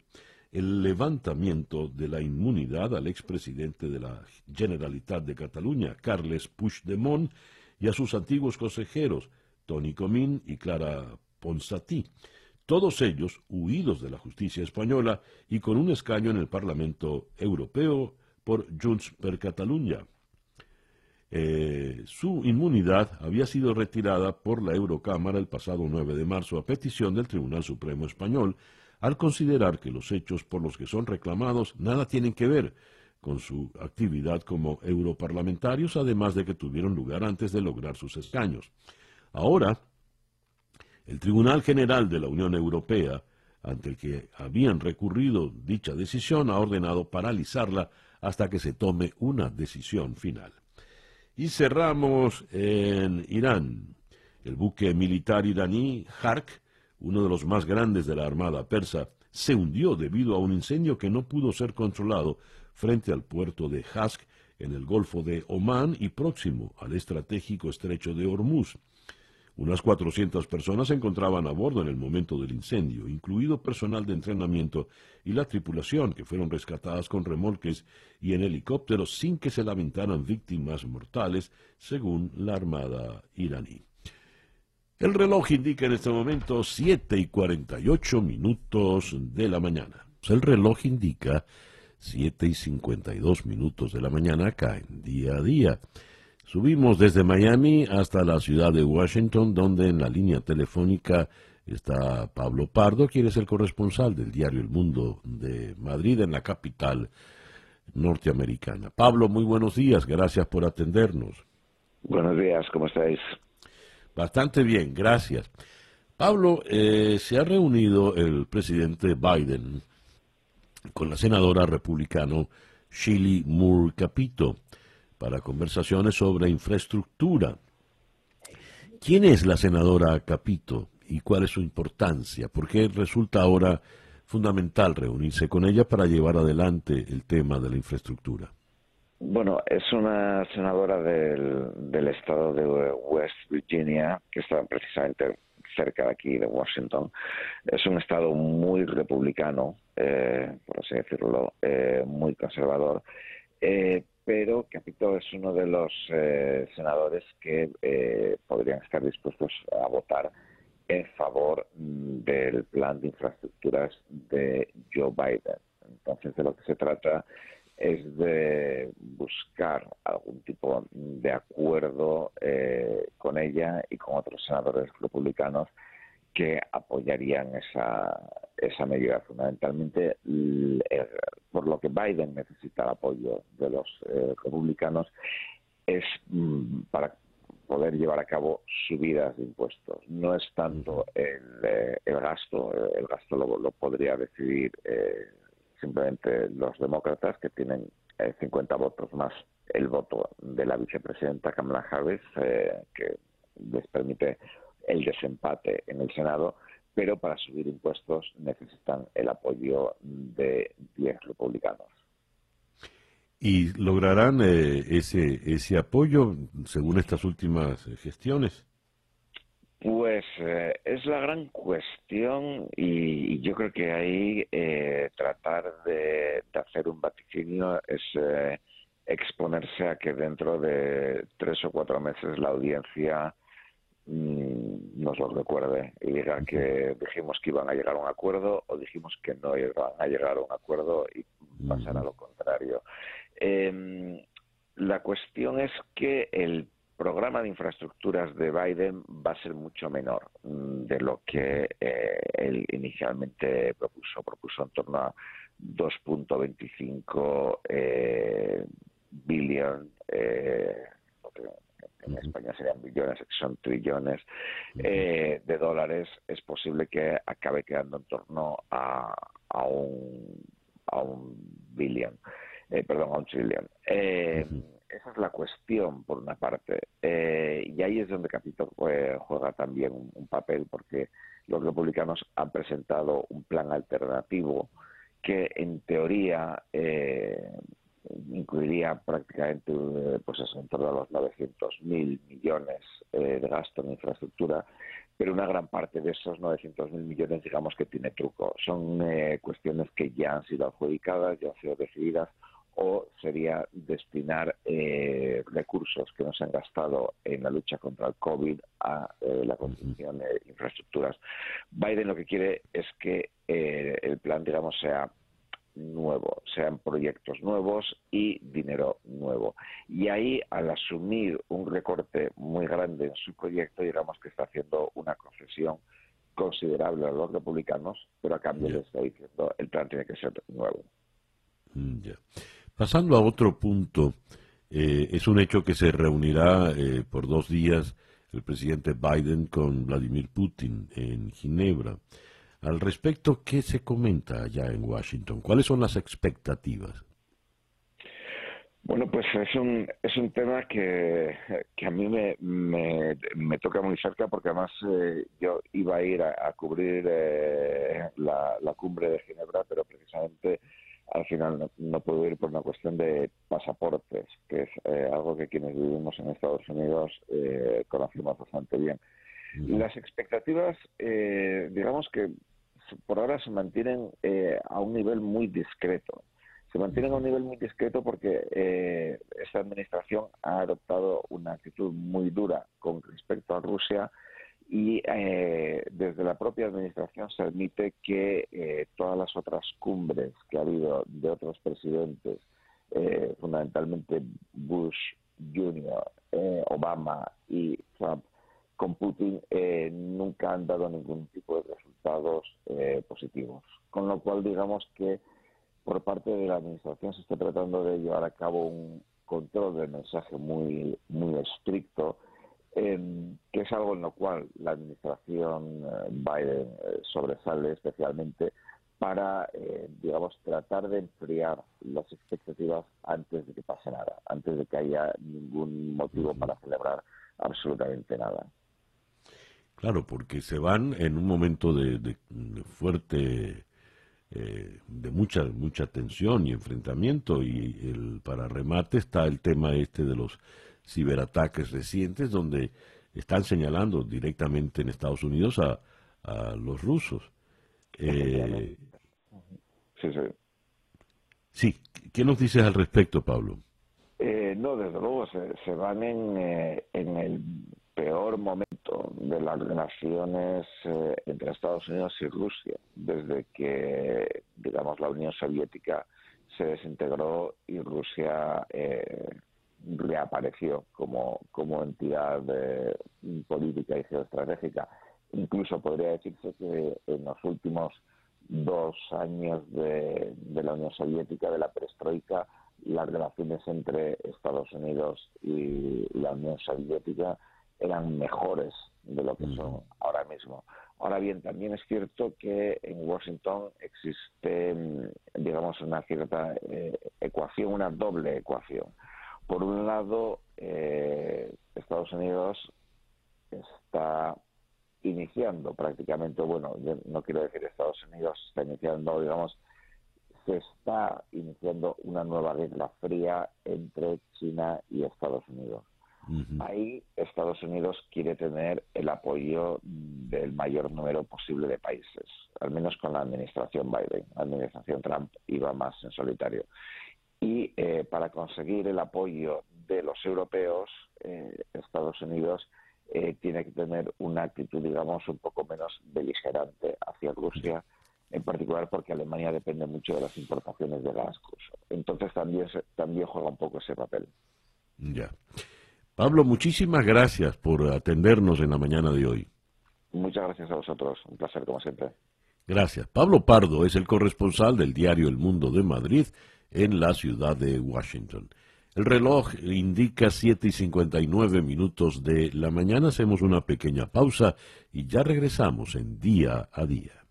el levantamiento de la inmunidad al expresidente de la Generalitat de Cataluña, Carles Puigdemont, y a sus antiguos consejeros, Tony Comín y Clara Ponsatí, todos ellos huidos de la justicia española y con un escaño en el Parlamento Europeo por Junts per Catalunya. Eh, su inmunidad había sido retirada por la Eurocámara el pasado 9 de marzo a petición del Tribunal Supremo Español, al considerar que los hechos por los que son reclamados nada tienen que ver con su actividad como europarlamentarios, además de que tuvieron lugar antes de lograr sus escaños. Ahora, el Tribunal General de la Unión Europea, ante el que habían recurrido dicha decisión, ha ordenado paralizarla hasta que se tome una decisión final. Y cerramos en Irán. El buque militar iraní Hark, uno de los más grandes de la Armada persa, se hundió debido a un incendio que no pudo ser controlado frente al puerto de Hask en el Golfo de Omán y próximo al estratégico estrecho de Hormuz. Unas 400 personas se encontraban a bordo en el momento del incendio, incluido personal de entrenamiento y la tripulación, que fueron rescatadas con remolques y en helicópteros sin que se lamentaran víctimas mortales, según la Armada iraní. El reloj indica en este momento 7 y 48 minutos de la mañana. El reloj indica 7 y 52 minutos de la mañana acá en día a día. Subimos desde Miami hasta la ciudad de Washington, donde en la línea telefónica está Pablo Pardo, quien es el corresponsal del diario El Mundo de Madrid, en la capital norteamericana. Pablo, muy buenos días, gracias por atendernos. Buenos días, ¿cómo estáis? Bastante bien, gracias. Pablo, eh, se ha reunido el presidente Biden con la senadora republicano Shilly Moore Capito para conversaciones sobre infraestructura. ¿Quién es la senadora Capito y cuál es su importancia? ¿Por qué resulta ahora fundamental reunirse con ella para llevar adelante el tema de la infraestructura? Bueno, es una senadora del, estado de West Virginia, que está precisamente cerca de aquí, de Washington. Es un estado muy republicano, eh, por así decirlo, eh, muy conservador, eh, pero Capito es uno de los senadores que podrían estar dispuestos a votar en favor mm, del plan de infraestructuras de Joe Biden. Entonces, de lo que se trata es de buscar algún tipo de acuerdo eh, con ella y con otros senadores republicanos que apoyarían esa, esa medida. Fundamentalmente, por lo que Biden necesita el apoyo de los eh, republicanos es mm, para poder llevar a cabo subidas de impuestos. No es tanto el, eh, el gasto, el gasto lo, lo podría decidir simplemente los demócratas, que tienen 50 eh, votos más el voto de la vicepresidenta Kamala Harris, eh, que les permite el desempate en el Senado, pero para subir impuestos necesitan el apoyo de 10 republicanos. ¿Y lograrán eh, ese, ese apoyo según estas últimas gestiones? Pues eh, es la gran cuestión y, yo creo que ahí eh, tratar de, hacer un vaticinio es eh, exponerse a que dentro de tres o cuatro meses la audiencia nos lo recuerde y diga que dijimos que iban a llegar a un acuerdo o dijimos que no iban a llegar a un acuerdo y pasar a lo contrario. Em, la cuestión es que el programa de infraestructuras de Biden va a ser mucho menor mm, de lo que eh, él inicialmente propuso. Propuso en torno a 2.25 eh, billion, eh, en España serían billones, son trillones eh, de dólares. Es posible que acabe quedando en torno a, a un a un billion, perdón, a un trillion esa es la cuestión, por una parte. Eh, y ahí es donde Capito eh, juega también un, papel, porque los republicanos han presentado un plan alternativo que, en teoría, eh, incluiría prácticamente pues eso, en torno a los 900 mil millones de gasto en infraestructura, pero una gran parte de esos 900 mil millones, digamos que tiene truco. Son cuestiones que ya han sido adjudicadas, ya han sido decididas o sería destinar eh, recursos que no se han gastado en la lucha contra el COVID a eh, la construcción de infraestructuras. Biden lo que quiere es que eh, el plan, digamos, sea nuevo, sean proyectos nuevos y dinero nuevo. Y ahí, al asumir un recorte muy grande en su proyecto, digamos que está haciendo una concesión considerable a los republicanos, pero a cambio le está diciendo el plan tiene que ser nuevo. Mm, Pasando a otro punto, eh, es un hecho que se reunirá eh, por dos días el presidente Biden con Vladimir Putin en Ginebra. Al respecto, ¿qué se comenta allá en Washington? ¿Cuáles son las expectativas? Bueno, pues es un, es un tema que, a mí me, me, toca muy cerca porque además eh, yo iba a ir a, cubrir la, la, cumbre de Ginebra, pero precisamente al final no, puedo ir por una cuestión de pasaportes, que es eh, algo que quienes vivimos en Estados Unidos eh, conocemos bastante bien. Las expectativas, eh, digamos que por ahora se mantienen a un nivel muy discreto. Se mantienen a un nivel muy discreto porque esta administración ha adoptado una actitud muy dura con respecto a Rusia y eh, desde la propia administración se admite que eh, todas las otras cumbres que ha habido de otros presidentes, eh, fundamentalmente Bush Jr., Obama y Trump, con Putin nunca han dado ningún tipo de resultados positivos. Con lo cual, digamos que por parte de la administración se está tratando de llevar a cabo un control del mensaje muy, muy estricto que es algo en lo cual la administración eh, Biden eh, sobresale especialmente para, eh, digamos, tratar de enfriar las expectativas antes de que pase nada, antes de que haya ningún motivo para celebrar absolutamente nada. Claro, porque se van en un momento de, fuerte, eh, de mucha mucha tensión y enfrentamiento y el, para remate está el tema este de los ciberataques recientes donde están señalando directamente en Estados Unidos a, a los rusos. Eh, sí, sí. Sí, ¿qué nos dices al respecto, Pablo? Eh, no, desde luego, se, van en, eh, en, el peor momento de las relaciones eh, entre Estados Unidos y Rusia, desde que, digamos, la Unión Soviética se desintegró y Rusia reapareció como, como entidad política y geoestratégica. Incluso podría decirse que en los últimos dos años de, la Unión Soviética, de la perestroika, las relaciones entre Estados Unidos y la Unión Soviética eran mejores de lo que son ahora mismo. Ahora bien, también es cierto que en Washington existe, digamos, una cierta eh, ecuación, una doble ecuación. Por un lado, eh, Estados Unidos está iniciando prácticamente, bueno, no quiero decir Estados Unidos está iniciando, digamos, se está iniciando una nueva guerra fría entre China y Estados Unidos. Ahí Estados Unidos quiere tener el apoyo del mayor número posible de países, al menos con la administración Biden. La administración Trump iba más en solitario. Y eh, para conseguir el apoyo de los europeos, eh, Estados Unidos eh, tiene que tener una actitud, digamos, un poco menos beligerante hacia Rusia, en particular porque Alemania depende mucho de las importaciones de gas. Entonces también, también juega un poco ese papel. Ya. Pablo, muchísimas gracias por atendernos en la mañana de hoy. Muchas gracias a vosotros, un placer como siempre. Gracias. Pablo Pardo es el corresponsal del diario El Mundo de Madrid en la ciudad de Washington. El reloj indica 7 y 59 minutos de la mañana. Hacemos una pequeña pausa y ya regresamos en día a día.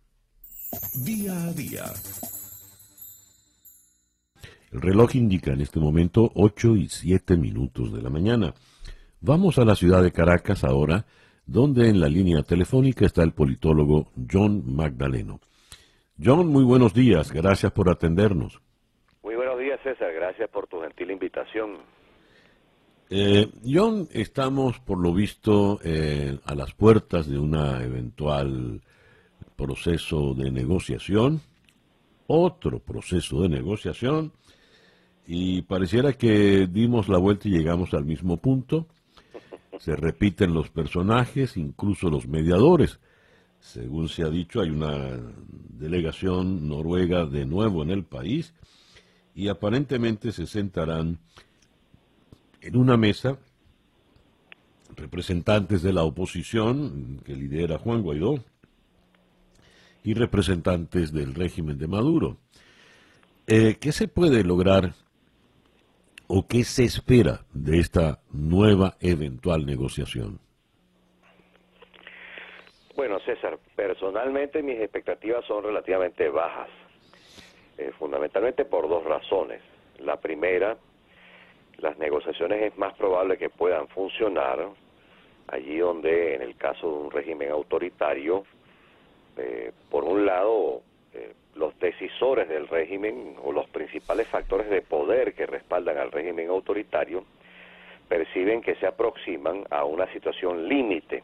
Día a día. El reloj indica en este momento 8 y 7 minutos de la mañana. Vamos a la ciudad de Caracas ahora, donde en la línea telefónica está el politólogo John Magdaleno. John, muy buenos días. Gracias por atendernos. César, gracias por tu gentil invitación. Eh, John, estamos por lo visto eh, a las puertas de un eventual proceso de negociación, otro proceso de negociación, y pareciera que dimos la vuelta y llegamos al mismo punto. Se repiten los personajes, incluso los mediadores. Según se ha dicho, hay una delegación noruega de nuevo en el país y aparentemente se sentarán en una mesa representantes de la oposición que lidera Juan Guaidó y representantes del régimen de Maduro. Eh, ¿Qué se puede lograr o qué se espera de esta nueva eventual negociación? Bueno, César, personalmente mis expectativas son relativamente bajas. Eh, fundamentalmente por dos razones. La primera, las negociaciones es más probable que puedan funcionar allí donde en el caso de un régimen autoritario, eh, por un lado, eh, los decisores del régimen o los principales factores de poder que respaldan al régimen autoritario perciben que se aproximan a una situación límite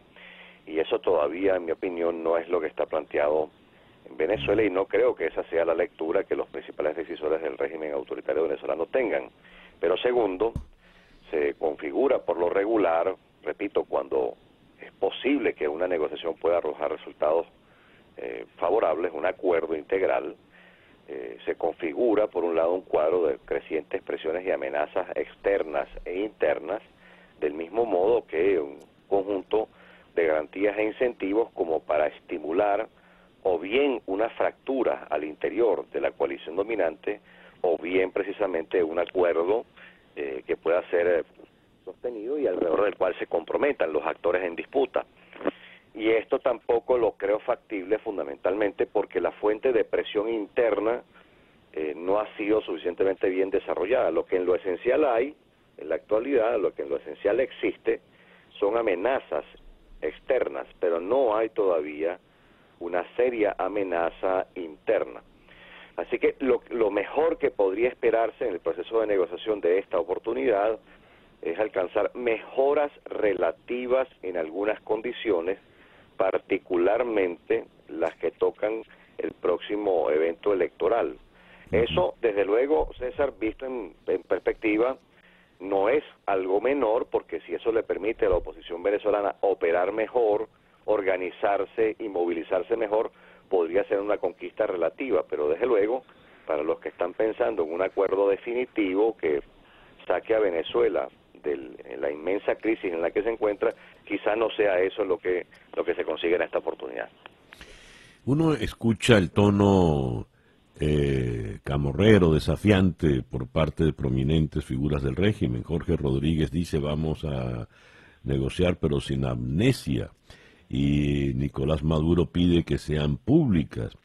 y eso todavía, en mi opinión, no es lo que está planteado Venezuela y no creo que esa sea la lectura que los principales decisores del régimen autoritario venezolano tengan. Pero segundo, se configura por lo regular, repito, cuando es posible que una negociación pueda arrojar resultados eh, favorables, un acuerdo integral, eh, se configura por un lado un cuadro de crecientes presiones y amenazas externas e internas, del mismo modo que un conjunto de garantías e incentivos como para estimular o bien una fractura al interior de la coalición dominante o bien precisamente un acuerdo eh, que pueda ser eh, sostenido y alrededor del cual se comprometan los actores en disputa. Y esto tampoco lo creo factible fundamentalmente porque la fuente de presión interna eh, no ha sido suficientemente bien desarrollada. Lo que en lo esencial hay, en la actualidad, lo que en lo esencial existe, son amenazas externas, pero no hay todavía una seria amenaza interna. Así que lo, lo, mejor que podría esperarse en el proceso de negociación de esta oportunidad es alcanzar mejoras relativas en algunas condiciones, particularmente las que tocan el próximo evento electoral. Eso, desde luego, César, visto en, perspectiva, no es algo menor, porque si eso le permite a la oposición venezolana operar mejor, organizarse y movilizarse mejor, podría ser una conquista relativa, pero desde luego, para los que están pensando en un acuerdo definitivo que saque a Venezuela de la inmensa crisis en la que se encuentra, quizá no sea eso lo que, lo que se consigue en esta oportunidad. Uno escucha el tono eh, camorrero, desafiante por parte de prominentes figuras del régimen. Jorge Rodríguez dice vamos a negociar pero sin amnesia. Y Nicolás Maduro pide que sean públicas.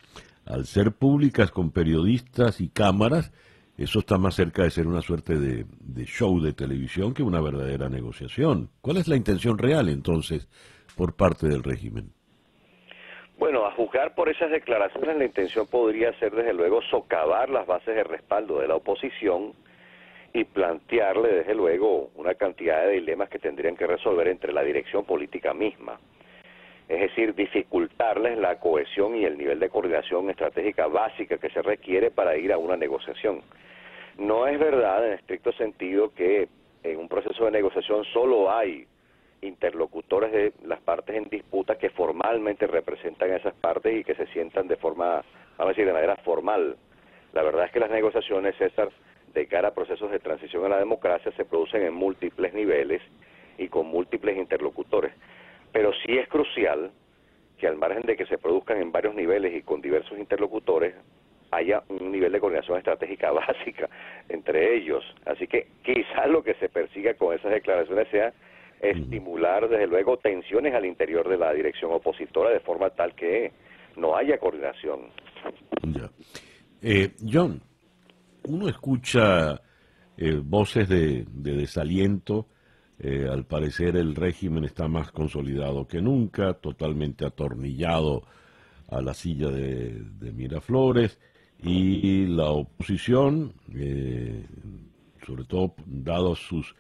Al ser públicas con periodistas y cámaras, eso está más cerca de ser una suerte de, show de televisión que una verdadera negociación. ¿Cuál es la intención real entonces por parte del régimen? Bueno, a juzgar por esas declaraciones, la intención podría ser, desde luego, socavar las bases de respaldo de la oposición y plantearle, desde luego, una cantidad de dilemas que tendrían que resolver entre la dirección política misma. Es decir, dificultarles la cohesión y el nivel de coordinación estratégica básica que se requiere para ir a una negociación. No es verdad, en estricto sentido, que en un proceso de negociación solo hay interlocutores de las partes en disputa que formalmente representan a esas partes y que se sientan de forma, vamos a decir, de manera formal. La verdad es que las negociaciones, César, de cara a procesos de transición a la democracia se producen en múltiples niveles y con múltiples interlocutores. Pero sí es crucial que al margen de que se produzcan en varios niveles y con diversos interlocutores, haya un nivel de coordinación estratégica básica entre ellos. Así que quizás lo que se persiga con esas declaraciones sea estimular desde luego tensiones al interior de la dirección opositora de forma tal que no haya coordinación. Eh, John, uno escucha eh, voces de, desaliento. Eh, al parecer el régimen está más consolidado que nunca, totalmente atornillado a la silla de, de Miraflores y la oposición, sobre todo dados sus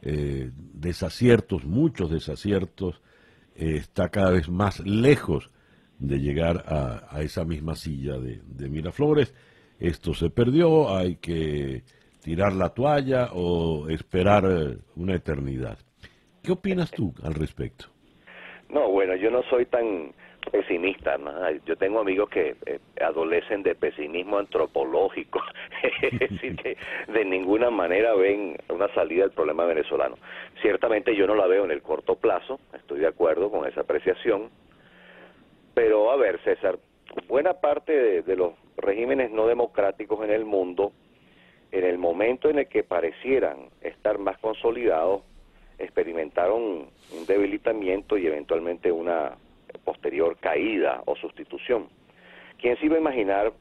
eh, desaciertos, muchos desaciertos, eh, está cada vez más lejos de llegar a, esa misma silla de, Miraflores. Esto se perdió, hay que tirar la toalla o esperar eh, una eternidad. ¿Qué opinas tú al respecto? No, bueno, yo no soy tan pesimista. Yo tengo amigos que eh, adolecen de pesimismo antropológico, es decir, que de ninguna manera ven una salida del problema venezolano. Ciertamente yo no la veo en el corto plazo, estoy de acuerdo con esa apreciación, pero a ver, César, buena parte de, los regímenes no democráticos en el mundo, en el momento en el que parecieran estar más consolidados, experimentaron un debilitamiento y eventualmente una posterior caída o sustitución. ¿Quién se iba a imaginar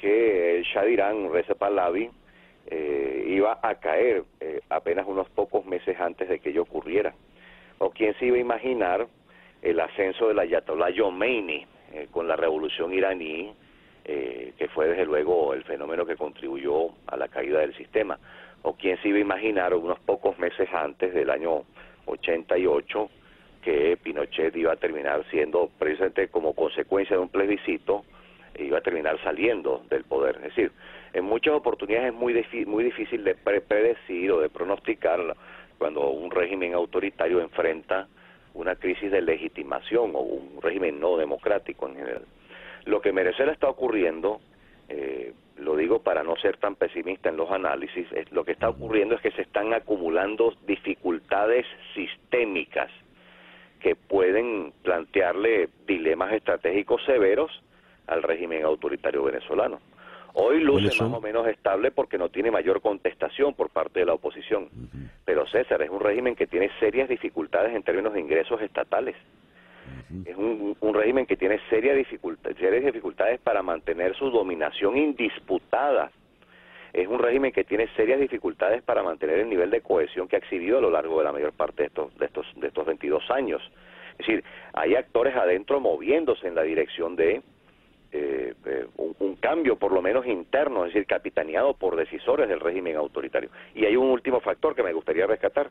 que el Shah de Irán, Recep Pahlavi, eh, iba a caer eh, apenas unos pocos meses antes de que ello ocurriera? ¿O quién se iba a imaginar el ascenso del Ayatollah Khomeini eh, con la revolución iraní, que fue desde luego el fenómeno que contribuyó a la caída del sistema? ¿O quién se iba a imaginar unos pocos meses antes del año 88 que Pinochet iba a terminar siendo, precisamente como consecuencia de un plebiscito, iba a terminar saliendo del poder. Es decir, en muchas oportunidades es muy, muy difícil de predecir o de pronosticar cuando un régimen autoritario enfrenta una crisis de legitimación o un régimen no democrático en general. Lo que merece está ocurriendo, eh, lo digo para no ser tan pesimista en los análisis, es, lo que está ocurriendo es que se están acumulando dificultades sistémicas que pueden plantearle dilemas estratégicos severos al régimen autoritario venezolano. Hoy luce más o menos estable porque no tiene mayor contestación por parte de la oposición. Pero César es un régimen que tiene serias dificultades en términos de ingresos estatales. Es un, régimen que tiene serias dificultades para mantener su dominación indisputada es un régimen que tiene serias dificultades para mantener el nivel de cohesión que ha exhibido a lo largo de la mayor parte de estos, de estos, de estos 22 años. Es decir, hay actores adentro moviéndose en la dirección de eh, eh, un, cambio por lo menos interno, es decir, capitaneado por decisores del régimen autoritario. Y hay un último factor que me gustaría rescatar.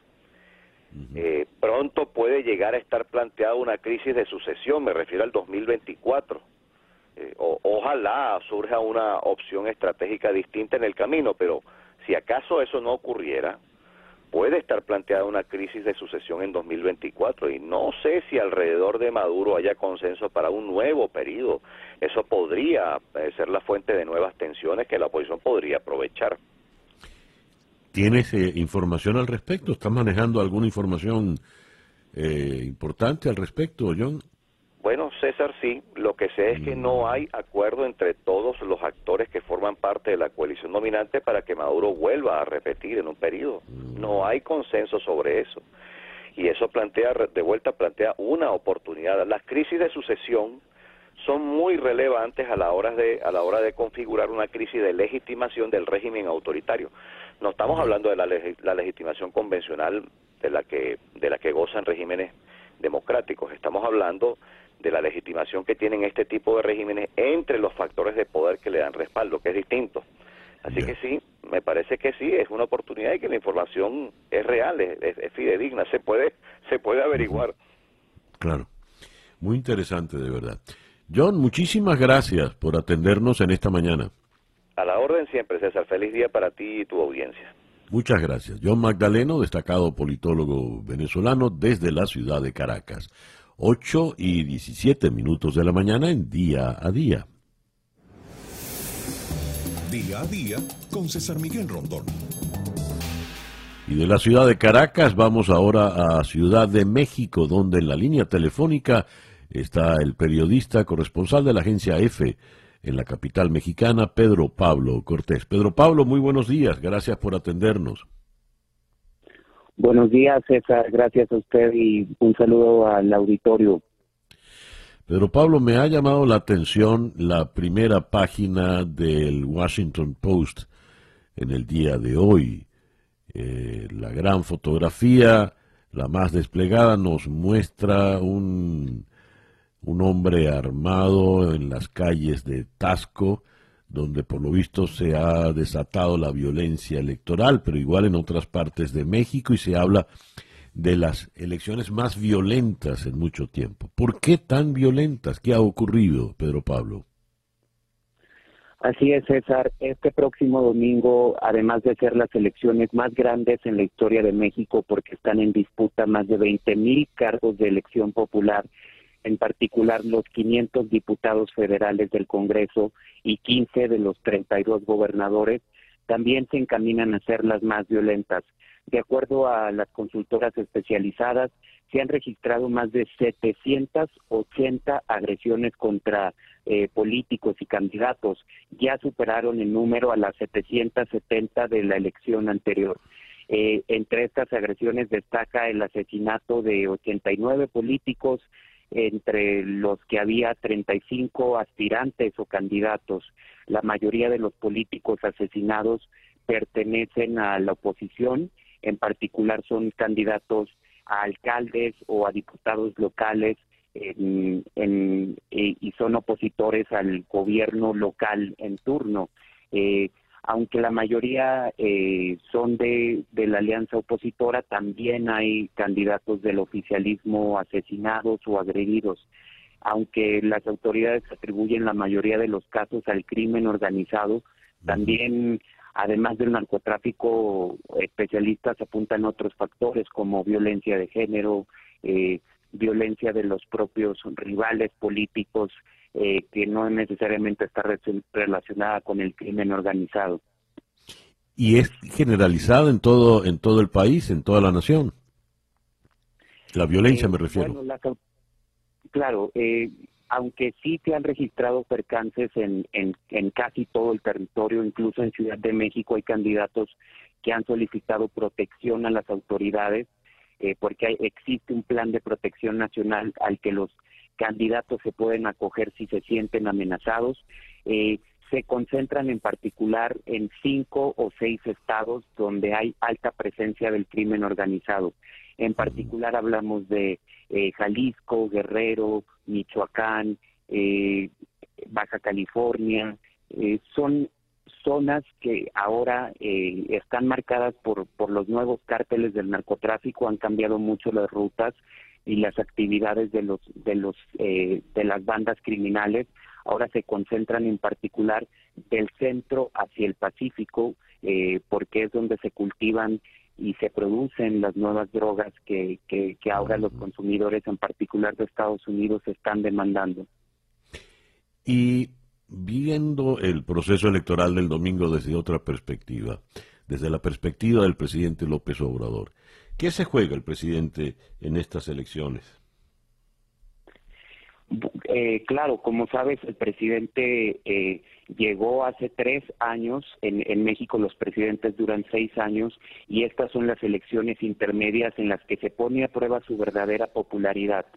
Eh, pronto puede llegar a estar planteada una crisis de sucesión, me refiero al 2024. O, ojalá surja una opción estratégica distinta en el camino, pero si acaso eso no ocurriera, puede estar planteada una crisis de sucesión en 2024 y no sé si alrededor de Maduro haya consenso para un nuevo periodo. Eso podría eh, ser la fuente de nuevas tensiones que la oposición podría aprovechar. ¿Tienes eh, información al respecto? ¿Estás manejando alguna información eh, importante al respecto, John? Bueno, César, sí. Lo que sé es que no mm. hay acuerdo entre todos los actores que forman parte de la coalición dominante para que Maduro vuelva a repetir en un periodo. Mm. No hay consenso sobre eso. Y eso plantea, de vuelta, plantea una oportunidad. Las crisis de sucesión son muy relevantes a la hora de a la hora de configurar una crisis de legitimación del régimen autoritario. No estamos hablando de la, la legitimación convencional de la que de la que gozan regímenes democráticos. Estamos hablando de la legitimación que tienen este tipo de regímenes entre los factores de poder que le dan respaldo, que es distinto. Así que sí, me parece que sí, es una oportunidad y que la información es real, es, fidedigna, se puede, se puede averiguar. Claro, muy interesante de verdad. John, muchísimas gracias por atendernos en esta mañana. A la orden siempre, César. Feliz día para ti y tu audiencia. Muchas gracias. John Magdaleno, destacado politólogo venezolano desde la ciudad de Caracas. 8 y 17 minutos de la mañana en día a día. Día a día con César Miguel Rondón. Y de la ciudad de Caracas vamos ahora a Ciudad de México, donde en la línea telefónica está el periodista corresponsal de la agencia EFE en la capital mexicana, Pedro Pablo Cortés. Pedro Pablo, muy buenos días, gracias por atendernos. Buenos días, César. Gracias a usted y un saludo al auditorio. Pedro Pablo, me ha llamado la atención la primera página del Washington Post en el día de hoy. Eh, la gran fotografía, la más desplegada, nos muestra un, un hombre armado en las calles de Tasco, donde por lo visto se ha desatado la violencia electoral, pero igual en otras partes de México y se habla de las elecciones más violentas en mucho tiempo. ¿Por qué tan violentas? ¿Qué ha ocurrido, Pedro Pablo? Así es, César. Este próximo domingo, además de ser las elecciones más grandes en la historia de México, porque están en disputa más de 20 mil cargos de elección popular, en particular los 500 diputados federales del Congreso y 15 de los 32 gobernadores, también se encaminan a ser las más violentas. De acuerdo a las consultoras especializadas, se han registrado más de 780 agresiones contra eh, políticos y candidatos. Ya superaron el número a las 770 de la elección anterior. Eh, entre estas agresiones destaca el asesinato de 89 políticos, entre los que había 35 aspirantes o candidatos. La mayoría de los políticos asesinados pertenecen a la oposición, en particular son candidatos a alcaldes o a diputados locales en, y son opositores al gobierno local en turno. Eh, aunque la mayoría eh, son de, la alianza opositora, también hay candidatos del oficialismo asesinados o agredidos. Aunque las autoridades atribuyen la mayoría de los casos al crimen organizado, también, además del narcotráfico, especialistas apuntan otros factores como violencia de género, eh, violencia de los propios rivales políticos, eh, que no necesariamente está relacionada con el crimen organizado. ¿Y es generalizada en todo, en todo el país, en toda la nación? La violencia me refiero. claro, eh, aunque sí se han registrado percances en, en, en, casi todo el territorio, incluso en Ciudad de México hay candidatos que han solicitado protección a las autoridades, eh, porque existe un plan de protección nacional al que los candidatos se pueden acoger si se sienten amenazados. Eh, se concentran en particular en cinco o seis estados donde hay alta presencia del crimen organizado. En particular hablamos de eh, Jalisco, Guerrero, Michoacán, eh, Baja California. Eh, son zonas que ahora están marcadas por, por los nuevos cárteles del narcotráfico, han cambiado mucho las rutas y las actividades de los de los de las bandas criminales ahora se concentran en particular del centro hacia el Pacífico porque es donde se cultivan y se producen las nuevas drogas que, que, ahora los consumidores, en particular de Estados Unidos, están demandando. Y viendo el proceso electoral del domingo desde otra perspectiva, desde la perspectiva del presidente López Obrador, ¿qué se juega el presidente en estas elecciones? Eh, claro, como sabes, el presidente eh, llegó hace tres años. En, en, México los presidentes duran seis años y estas son las elecciones intermedias en las que se pone a prueba su verdadera popularidad.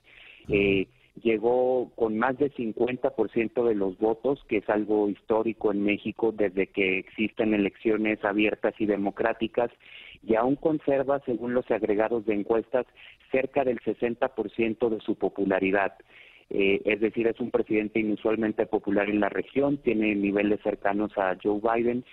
Eh, llegó con más del 50% de los votos, que es algo histórico en México desde que existen elecciones abiertas y democráticas, y aún conserva, según los agregados de encuestas, cerca del 60% de su popularidad. Eh, es decir, es un presidente inusualmente popular en la región, tiene niveles cercanos a Joe Biden,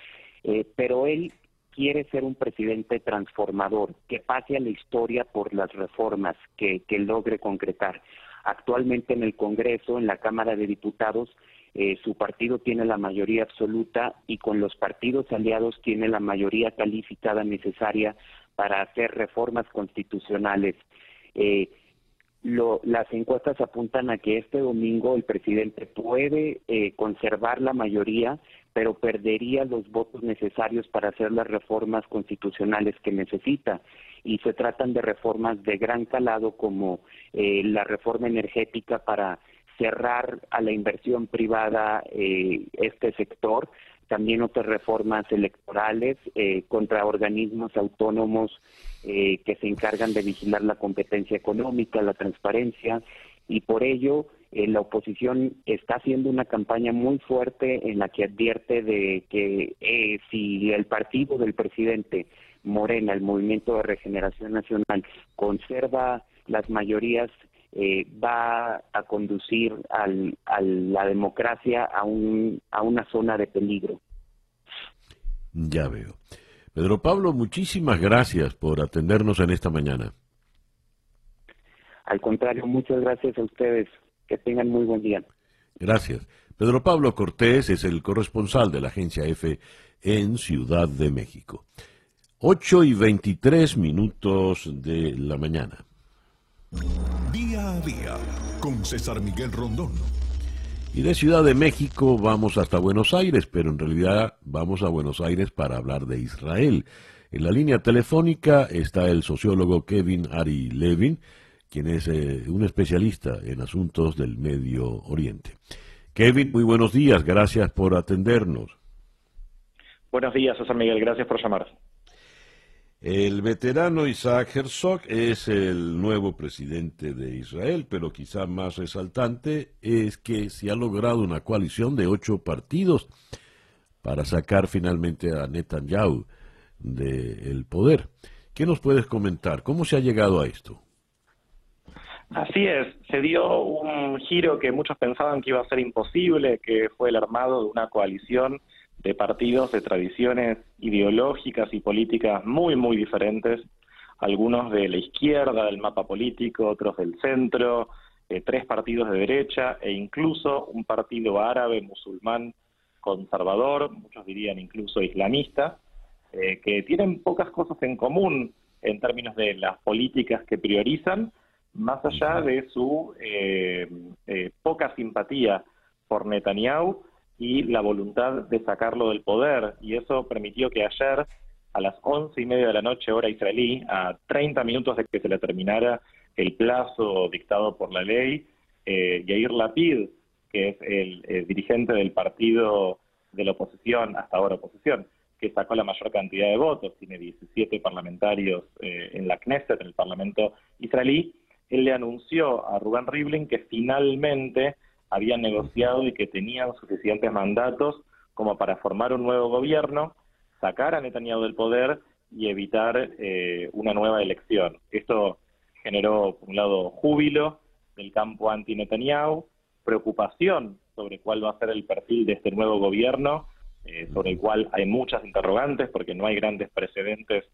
eh, pero él quiere ser un presidente transformador, que pase a la historia por las reformas que, logre concretar. Actualmente en el Congreso, en la Cámara de Diputados, eh, su partido tiene la mayoría absoluta y con los partidos aliados tiene la mayoría calificada necesaria para hacer reformas constitucionales. Eh, lo, las encuestas apuntan a que este domingo el presidente puede eh, conservar la mayoría, pero perdería los votos necesarios para hacer las reformas constitucionales que necesita. Y se tratan de reformas de gran calado como eh, la reforma energética para cerrar a la inversión privada eh, este sector, también otras reformas electorales eh, contra organismos autónomos eh, que se encargan de vigilar la competencia económica, la transparencia, y por ello eh, la oposición está haciendo una campaña muy fuerte en la que advierte de que si el partido del presidente Morena, el Movimiento de Regeneración Nacional, conserva las mayorías eh, va a conducir al, a la democracia a, un, a una zona de peligro. Ya veo. Pedro Pablo, muchísimas gracias por atendernos en esta mañana. Al contrario, muchas gracias a ustedes. Que tengan muy buen día. Gracias. Pedro Pablo Cortés es el corresponsal de la agencia F en Ciudad de México. 8 y 23 minutos de la mañana. Día a día con César Miguel Rondón. Y de Ciudad de México vamos hasta Buenos Aires, pero en realidad vamos a Buenos Aires para hablar de Israel. En la línea telefónica está el sociólogo Kevin Ari Levin, quien es eh, un especialista en asuntos del Medio Oriente. Kevin, muy buenos días, gracias por atendernos. Buenos días, César Miguel, gracias por llamar. El veterano Isaac Herzog es el nuevo presidente de Israel, pero quizá más resaltante es que se ha logrado una coalición de ocho partidos para sacar finalmente a Netanyahu del poder. ¿Qué nos puedes comentar? ¿Cómo se ha llegado a esto? Así es, se dio un giro que muchos pensaban que iba a ser imposible, que fue el armado de una coalición de partidos de tradiciones ideológicas y políticas muy, muy diferentes, algunos de la izquierda del mapa político, otros del centro, eh, tres partidos de derecha e incluso un partido árabe musulmán conservador, muchos dirían incluso islamista, eh, que tienen pocas cosas en común en términos de las políticas que priorizan, más allá de su eh, poca simpatía por Netanyahu y la voluntad de sacarlo del poder. Y eso permitió que ayer, a las once y media de la noche, hora israelí, a 30 minutos de que se le terminara el plazo dictado por la ley, eh, Yair Lapid, que es el, dirigente del partido de la oposición, hasta ahora oposición, que sacó la mayor cantidad de votos, tiene 17 parlamentarios eh, en la Knesset, en el Parlamento israelí, él le anunció a Rubén Rivlin que finalmente habían negociado y que tenían suficientes mandatos como para formar un nuevo gobierno, sacar a Netanyahu del poder y evitar eh, una nueva elección. Esto generó, por un lado, júbilo del campo anti-Netanyahu, preocupación sobre cuál va a ser el perfil de este nuevo gobierno, eh, sobre el cual hay muchas interrogantes porque no hay grandes precedentes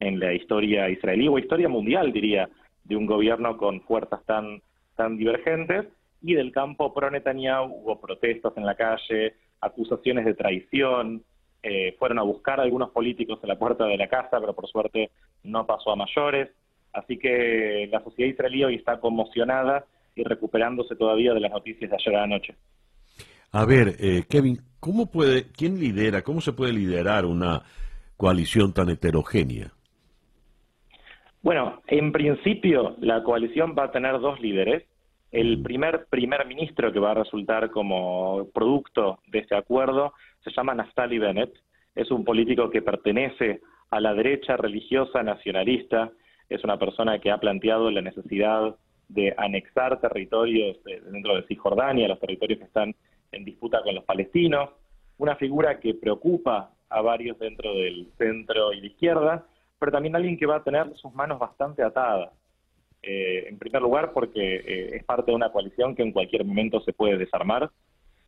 en la historia israelí o historia mundial, diría, de un gobierno con fuerzas tan, tan divergentes. Y del campo pro-Netanyahu hubo protestas en la calle, acusaciones de traición, eh, fueron a buscar a algunos políticos en la puerta de la casa, pero por suerte no pasó a mayores. Así que la sociedad israelí hoy está conmocionada y recuperándose todavía de las noticias de ayer anoche. A ver, eh, Kevin, ¿cómo puede, quién lidera, cómo se puede liderar una coalición tan heterogénea? Bueno, en principio la coalición va a tener dos líderes. El primer primer ministro que va a resultar como producto de este acuerdo se llama Naftali Bennett. Es un político que pertenece a la derecha religiosa nacionalista. Es una persona que ha planteado la necesidad de anexar territorios dentro de Cisjordania, los territorios que están en disputa con los palestinos. Una figura que preocupa a varios dentro del centro y la izquierda, pero también alguien que va a tener sus manos bastante atadas. Eh, en primer lugar, porque eh, es parte de una coalición que en cualquier momento se puede desarmar.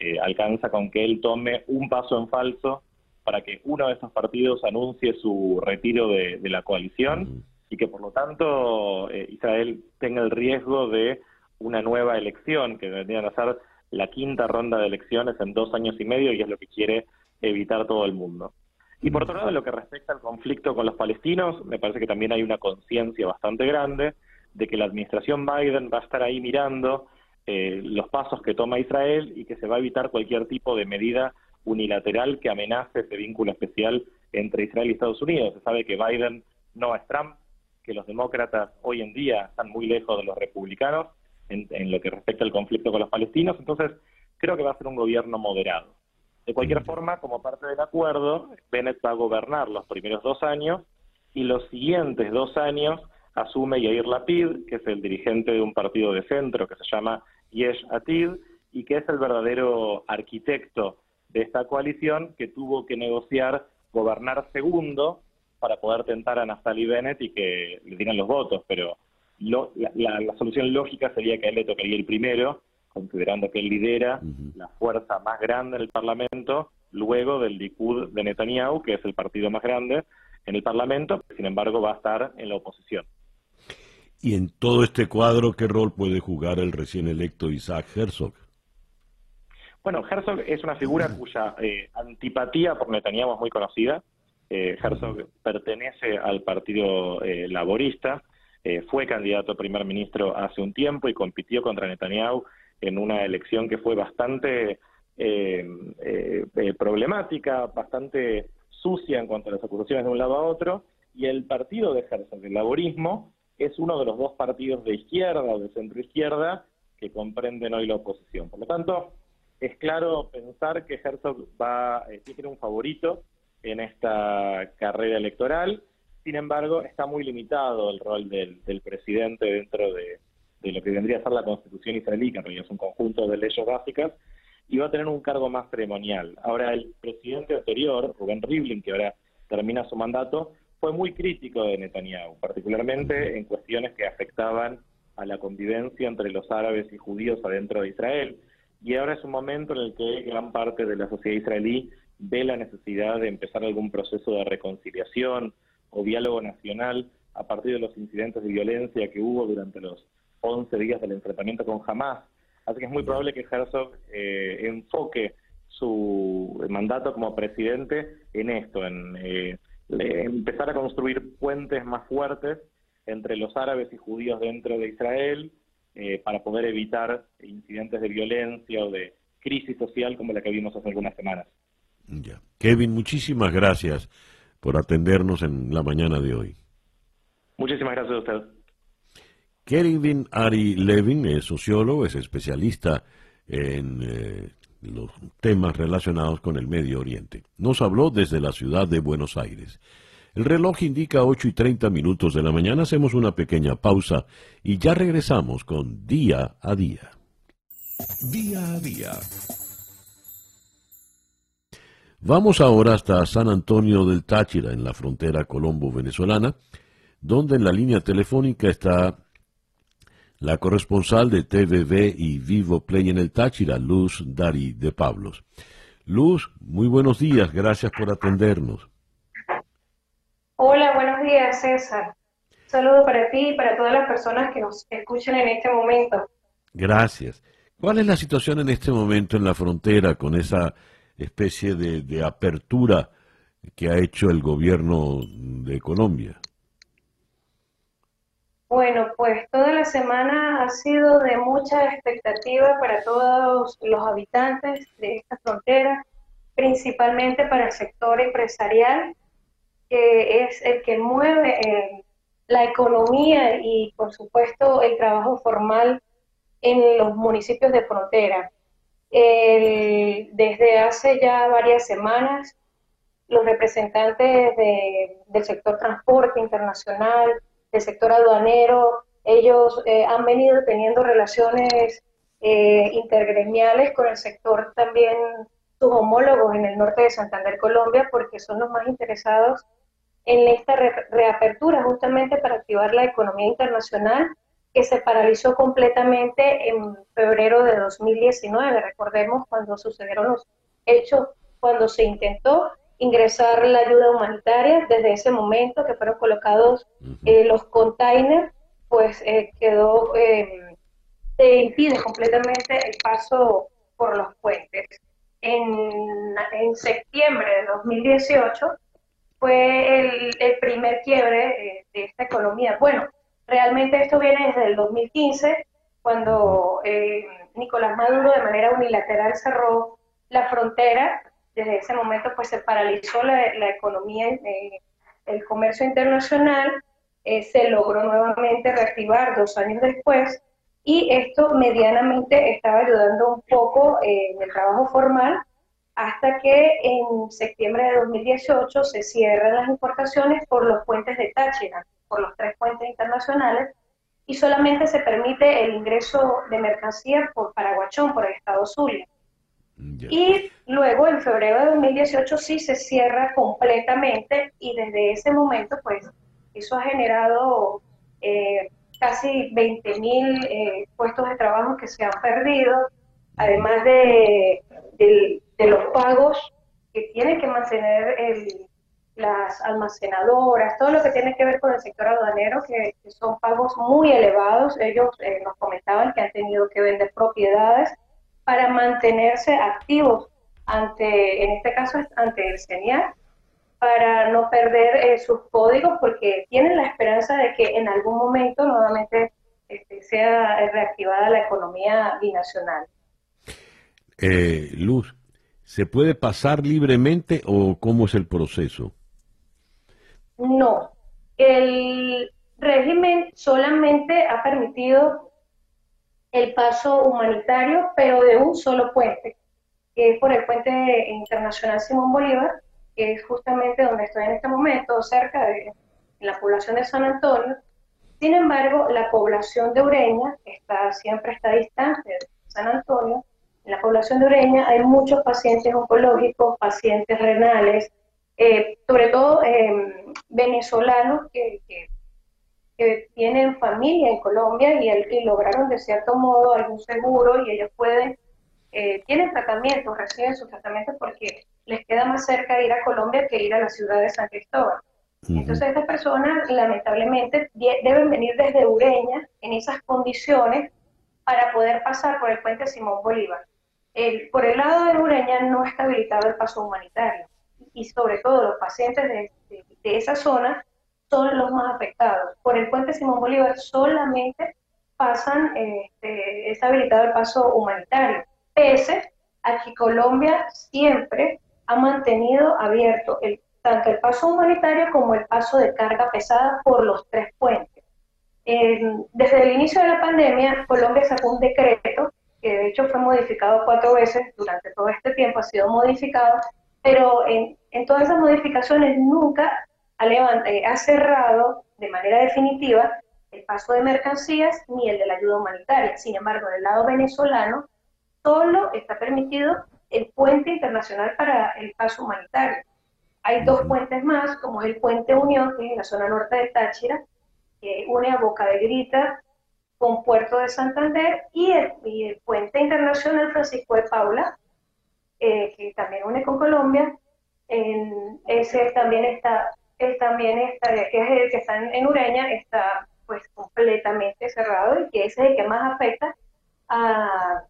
Eh, alcanza con que él tome un paso en falso para que uno de esos partidos anuncie su retiro de, la coalición y que por lo tanto eh, Israel tenga el riesgo de una nueva elección, que deberían ser la quinta ronda de elecciones en dos años y medio y es lo que quiere evitar todo el mundo. Y por otro lado, lo que respecta al conflicto con los palestinos, me parece que también hay una conciencia bastante grande de que la administración Biden va a estar ahí mirando eh, los pasos que toma Israel y que se va a evitar cualquier tipo de medida unilateral que amenace ese vínculo especial entre Israel y Estados Unidos. Se sabe que Biden no es Trump, que los demócratas hoy en día están muy lejos de los republicanos en, lo que respecta al conflicto con los palestinos, entonces creo que va a ser un gobierno moderado. De cualquier forma, como parte del acuerdo, Bennett va a gobernar los primeros dos años y los siguientes dos años asume Yair Lapid, que es el dirigente de un partido de centro que se llama Yesh Atid, y que es el verdadero arquitecto de esta coalición que tuvo que negociar gobernar segundo para poder tentar a Naftali Bennett y que le dieran los votos, pero la, solución lógica sería que a él le tocaría el primero, considerando que él lidera la fuerza más grande del Parlamento, luego del Likud de Netanyahu, que es el partido más grande en el Parlamento, sin embargo va a estar en la oposición. Y en todo este cuadro, ¿qué rol puede jugar el recién electo Isaac Herzog? Bueno, Herzog es una figura cuya eh, antipatía por Netanyahu es muy conocida. Eh, Herzog pertenece al Partido eh, Laborista, fue candidato a primer ministro hace un tiempo y compitió contra Netanyahu en una elección que fue bastante problemática, bastante sucia en cuanto a las acusaciones de un lado a otro. Y el partido de Herzog, el laborismo, es uno de los dos partidos de izquierda o de centro izquierda que comprenden hoy la oposición. Por lo tanto, es claro pensar que Herzog va, eh, tiene un favorito en esta carrera electoral. Sin embargo, está muy limitado el rol del, presidente dentro de, lo que vendría a ser la constitución israelí, que es un conjunto de leyes básicas, y va a tener un cargo más ceremonial. Ahora, el presidente anterior, Rubén Rivlin, que ahora termina su mandato, fue muy crítico de Netanyahu, particularmente en cuestiones que afectaban a la convivencia entre los árabes y judíos adentro de Israel. Y ahora es un momento en el que gran parte de la sociedad israelí ve la necesidad de empezar algún proceso de reconciliación o diálogo nacional a partir de los incidentes de violencia que hubo durante los 11 días del enfrentamiento con Hamas. Así que es muy probable que Herzog eh, enfoque su mandato como presidente en esto, en eh, empezar a construir puentes más fuertes entre los árabes y judíos dentro de Israel eh, para poder evitar incidentes de violencia o de crisis social como la que vimos hace algunas semanas. Ya. Kevin, muchísimas gracias por atendernos en la mañana de hoy. Muchísimas gracias a usted. Kevin Ari Levin es sociólogo, es especialista en eh, los temas relacionados con el Medio Oriente. Nos habló desde la ciudad de Buenos Aires. El reloj indica 8 y 30 minutos de la mañana. Hacemos una pequeña pausa y ya regresamos con Día a Día. Día a Día. Vamos ahora hasta San Antonio del Táchira, en la frontera colombo-venezolana, donde en la línea telefónica está la corresponsal de TVV y Vivo Play en el Táchira, Luz Dari de Pablos. Luz, muy buenos días, gracias por atendernos. Hola, buenos días, César. saludo para ti y para todas las personas que nos escuchan en este momento. Gracias. ¿Cuál es la situación en este momento en la frontera con esa especie de, apertura que ha hecho el gobierno de Colombia? Bueno, pues toda la semana ha sido de mucha expectativa para todos los habitantes de esta frontera, principalmente para el sector empresarial, que es el que mueve eh, la economía y, por supuesto, el trabajo formal en los municipios de frontera. desde hace ya varias semanas, los representantes del sector transporte internacional, del sector aduanero, ellos eh, han venido teniendo relaciones eh, intergremiales con el sector también sus homólogos en el norte de Santander, Colombia, porque son los más interesados en esta reapertura justamente para activar la economía internacional que se paralizó completamente en febrero de 2019. Recordemos cuando sucedieron los hechos, cuando se intentó ingresar la ayuda humanitaria, desde ese momento que fueron colocados eh, los containers, pues eh, quedó, em, se impide completamente el paso por los puentes. En, en septiembre de 2018 fue el, el primer quiebre eh, de esta economía. Bueno, Realmente esto viene desde el 2015, cuando eh, Nicolás Maduro de manera unilateral cerró la frontera. Desde ese momento pues se paralizó la, economía, eh, el comercio internacional, eh, se logró nuevamente reactivar dos años después y esto medianamente estaba ayudando un poco en el trabajo formal hasta que en septiembre de 2018 se cierran las importaciones por los puentes de Táchira por los tres puentes internacionales y solamente se permite el ingreso de mercancías por Paraguachón, por el estado Zulia. Y luego, en febrero de 2018, sí se cierra completamente y desde ese momento, pues, eso ha generado eh, casi 20.000 mil eh, puestos de trabajo que se han perdido, además de, los pagos que tiene que mantener el, las almacenadoras, todo lo que tiene que ver con el sector aduanero, que, son pagos muy elevados. Ellos eh, nos comentaban que han tenido que vender propiedades para mantenerse activos ante, en este caso, ante el CENIAC, para no perder eh, sus códigos, porque tienen la esperanza de que en algún momento nuevamente este, sea reactivada la economía binacional. Eh, Luz, ¿se puede pasar libremente o cómo es el proceso? No, el régimen solamente ha permitido el paso humanitario, pero de un solo puente, que es por el puente internacional Simón Bolívar, que es justamente donde estoy en este momento, cerca de la población de San Antonio. Sin embargo, la población de Ureña está, siempre está distante de San Antonio. En la población de Ureña hay muchos pacientes oncológicos, pacientes renales, eh, sobre todo eh, venezolanos que, tienen familia en Colombia y, el, lograron de cierto modo algún seguro y ellos pueden, eh, tienen tratamientos, reciben sus tratamientos porque les queda más cerca ir a Colombia que ir a la ciudad de San Cristóbal. Entonces estas personas lamentablemente deben venir desde Ureña en esas condiciones para poder pasar por el puente Simón Bolívar. El, por el lado de Ureña no está habilitado el paso humanitario y sobre todo los pacientes de, esa zona son los más afectados. Por el puente Simón Bolívar solamente pasan, este, es habilitado el paso humanitario, pese a que Colombia siempre ha mantenido abierto tanto el paso humanitario como el paso de carga pesada por los tres puentes. desde el inicio de la pandemia, Colombia sacó un decreto que de hecho fue modificado cuatro veces durante todo este tiempo, ha sido modificado, pero en, en todas esas modificaciones nunca ha, eh, ha cerrado de manera definitiva el paso de mercancías ni el de la ayuda humanitaria. Sin embargo, del lado venezolano, solo está permitido el puente internacional para el paso humanitario. Hay dos puentes más, como es el puente Unión, que es en la zona norte de Táchira, que une a Boca de Grita con Puerto de Santander, y el, puente internacional Francisco de Paula, eh, que también une con Colombia. En, ese también está, también está, que es el que está en Ureña, está pues completamente cerrado y que ese es el que más afecta a,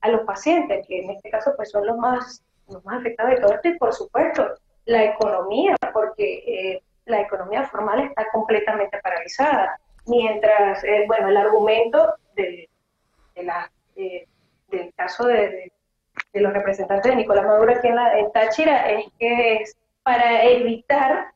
a los pacientes, que en este caso pues son los más, los más afectados de todo esto y por supuesto la economía, porque eh, la economía formal está completamente paralizada, mientras, eh, bueno, el argumento de, de la, del caso de, de, los representantes de Nicolás Maduro aquí en, la, en Táchira es que es para evitar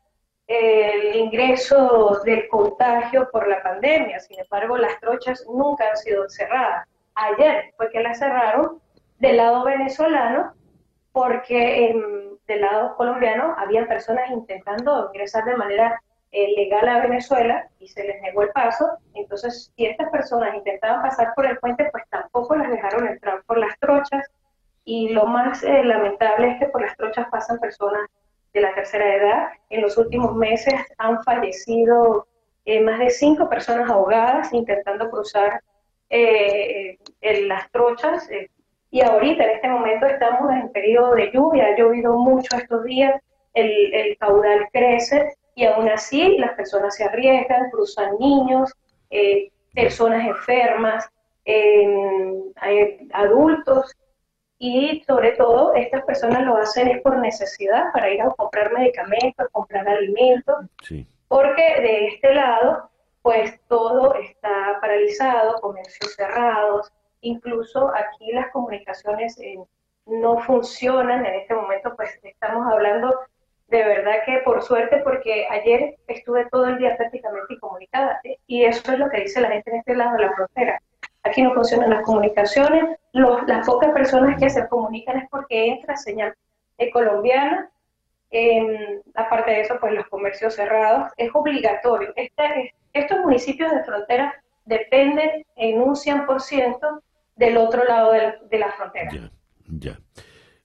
el ingreso del contagio por la pandemia. Sin embargo, las trochas nunca han sido cerradas. Ayer fue que las cerraron del lado venezolano porque del lado colombiano había personas intentando ingresar de manera eh, legal a Venezuela y se les negó el paso. Entonces, si estas personas intentaban pasar por el puente, pues tampoco las dejaron entrar por las trochas. Y lo más eh, lamentable es que por las trochas pasan personas de la tercera edad. En los últimos meses han fallecido eh, más de cinco personas ahogadas intentando cruzar eh, las trochas. Eh, y ahorita, en este momento, estamos en periodo de lluvia, ha llovido mucho estos días, el, el caudal crece y aún así las personas se arriesgan, cruzan niños, personas enfermas, adultos y sobre todo estas personas lo hacen es por necesidad, para ir a comprar medicamentos, comprar alimentos, porque de este lado pues todo está paralizado, comercios cerrados, incluso aquí las comunicaciones eh, no funcionan, en este momento pues estamos hablando de verdad que por suerte, porque ayer estuve todo el día prácticamente incomunicada, ¿eh? y eso es lo que dice la gente en este lado de la frontera Aquí no funcionan las comunicaciones, las pocas personas que se comunican es porque entra señal colombiana. aparte de eso, pues los comercios cerrados, es obligatorio. Este, estos municipios de frontera dependen en un 100% del otro lado de la, frontera. Ya, ya.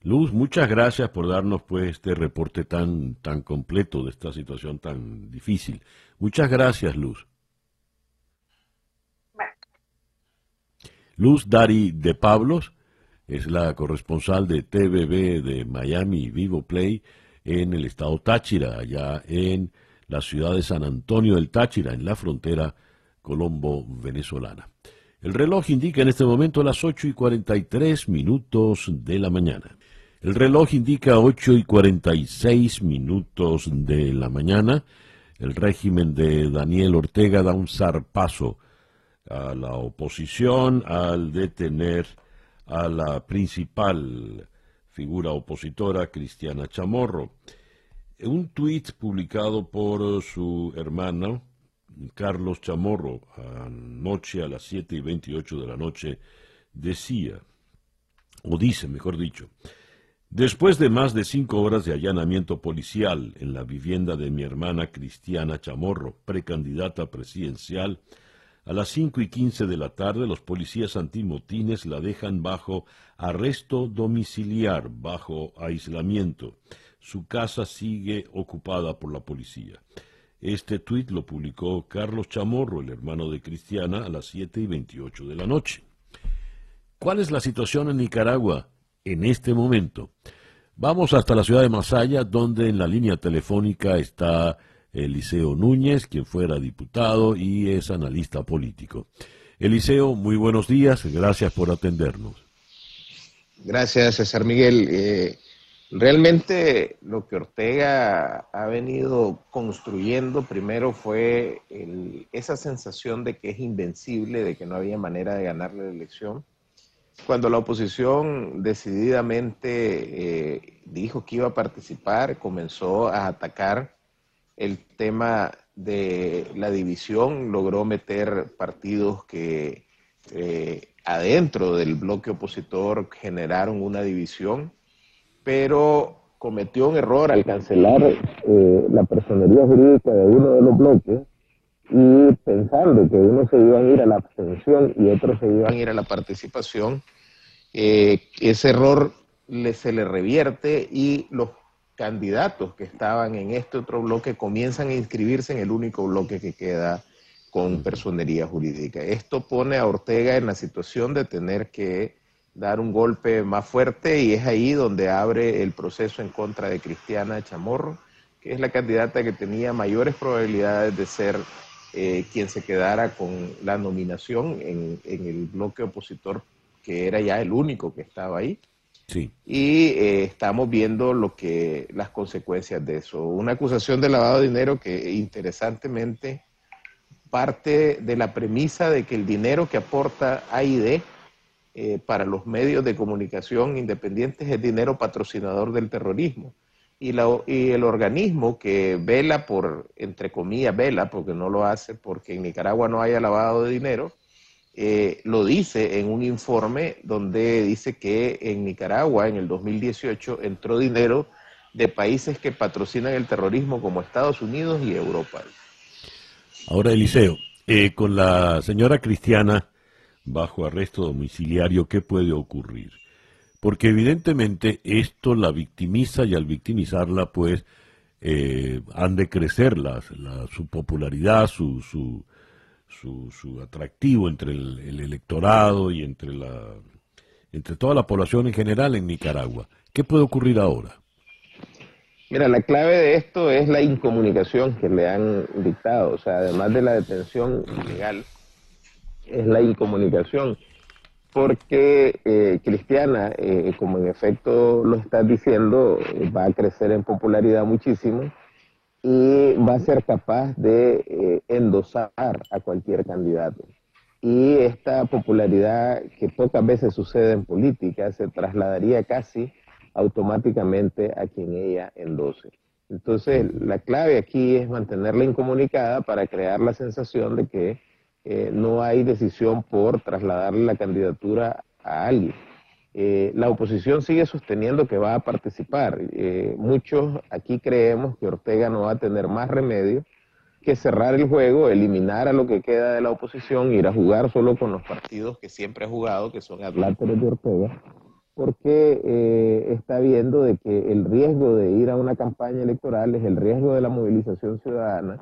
Luz, muchas gracias por darnos pues este reporte tan, tan completo de esta situación tan difícil. Muchas gracias, Luz. Luz Dari de Pablos es la corresponsal de TVB de Miami Vivo Play en el estado Táchira, allá en la ciudad de San Antonio del Táchira, en la frontera colombo-venezolana. El reloj indica en este momento las 8 y 43 minutos de la mañana. El reloj indica 8 y 46 minutos de la mañana. El régimen de Daniel Ortega da un zarpazo a la oposición al detener a la principal figura opositora, Cristiana Chamorro. Un tuit publicado por su hermano, Carlos Chamorro, anoche a las 7 y 28 de la noche, decía, o dice, mejor dicho, después de más de cinco horas de allanamiento policial en la vivienda de mi hermana Cristiana Chamorro, precandidata presidencial, a las cinco y quince de la tarde, los policías antimotines la dejan bajo arresto domiciliar, bajo aislamiento. Su casa sigue ocupada por la policía. Este tuit lo publicó Carlos Chamorro, el hermano de Cristiana, a las siete y veintiocho de la noche. ¿Cuál es la situación en Nicaragua en este momento? Vamos hasta la ciudad de Masaya, donde en la línea telefónica está Eliseo Núñez, quien fuera diputado y es analista político. Eliseo, muy buenos días, gracias por atendernos. Gracias, César Miguel. Eh, realmente lo que Ortega ha venido construyendo primero fue esa sensación de que es invencible, de que no había manera de ganar la elección. Cuando la oposición decididamente eh, dijo que iba a participar, comenzó a atacar el tema de la división, logró meter partidos que eh, adentro del bloque opositor generaron una división, pero cometió un error al cancelar eh, la personería jurídica de uno de los bloques y pensando que unos se iban a ir a la abstención y otros se iban a ir a la participación, eh, ese error le, se le revierte y los candidatos que estaban en este otro bloque comienzan a inscribirse en el único bloque que queda con personería jurídica. Esto pone a Ortega en la situación de tener que dar un golpe más fuerte y es ahí donde abre el proceso en contra de Cristiana Chamorro, que es la candidata que tenía mayores probabilidades de ser eh, quien se quedara con la nominación en, en el bloque opositor, que era ya el único que estaba ahí. Sí. Y eh, estamos viendo lo que las consecuencias de eso. Una acusación de lavado de dinero que interesantemente parte de la premisa de que el dinero que aporta AID eh, para los medios de comunicación independientes es dinero patrocinador del terrorismo. Y, la, y el organismo que vela por, entre comillas, vela, porque no lo hace, porque en Nicaragua no haya lavado de dinero, eh, lo dice en un informe donde dice que en Nicaragua en el 2018 entró dinero de países que patrocinan el terrorismo como Estados Unidos y Europa. Ahora, Eliseo, eh, con la señora Cristiana bajo arresto domiciliario, ¿qué puede ocurrir? Porque evidentemente esto la victimiza y al victimizarla, pues, eh, han de crecer su popularidad, su, su, atractivo entre el, electorado y entre, la, entre toda la población en general en Nicaragua. ¿Qué puede ocurrir ahora? Mira, la clave de esto es la incomunicación que le han dictado. O sea, además de la detención ilegal, es la incomunicación. Porque eh, Cristiana, eh, como en efecto lo estás diciendo, va a crecer en popularidad muchísimo y va a ser capaz de eh, endosar a cualquier candidato. Y esta popularidad que pocas veces sucede en política se trasladaría casi automáticamente a quien ella endose. Entonces, la clave aquí es mantenerla incomunicada para crear la sensación de que eh, no hay decisión por trasladarle la candidatura a alguien. Eh, la oposición sigue sosteniendo que va a participar. Eh, muchos aquí creemos que Ortega no va a tener más remedio que cerrar el juego, eliminar a lo que queda de la oposición, ir a jugar solo con los partidos que siempre ha jugado, que son adláteres de Ortega, porque eh, está viendo de que el riesgo de ir a una campaña electoral es el riesgo de la movilización ciudadana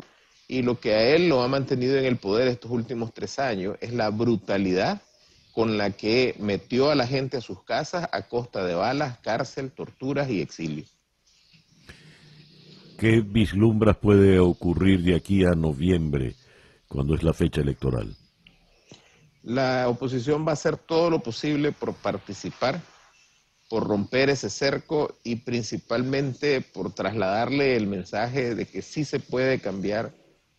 y lo que a él lo ha mantenido en el poder estos últimos tres años es la brutalidad con la que metió a la gente a sus casas a costa de balas, cárcel, torturas y exilio. ¿Qué vislumbras puede ocurrir de aquí a noviembre, cuando es la fecha electoral? La oposición va a hacer todo lo posible por participar, por romper ese cerco y principalmente por trasladarle el mensaje de que sí se puede cambiar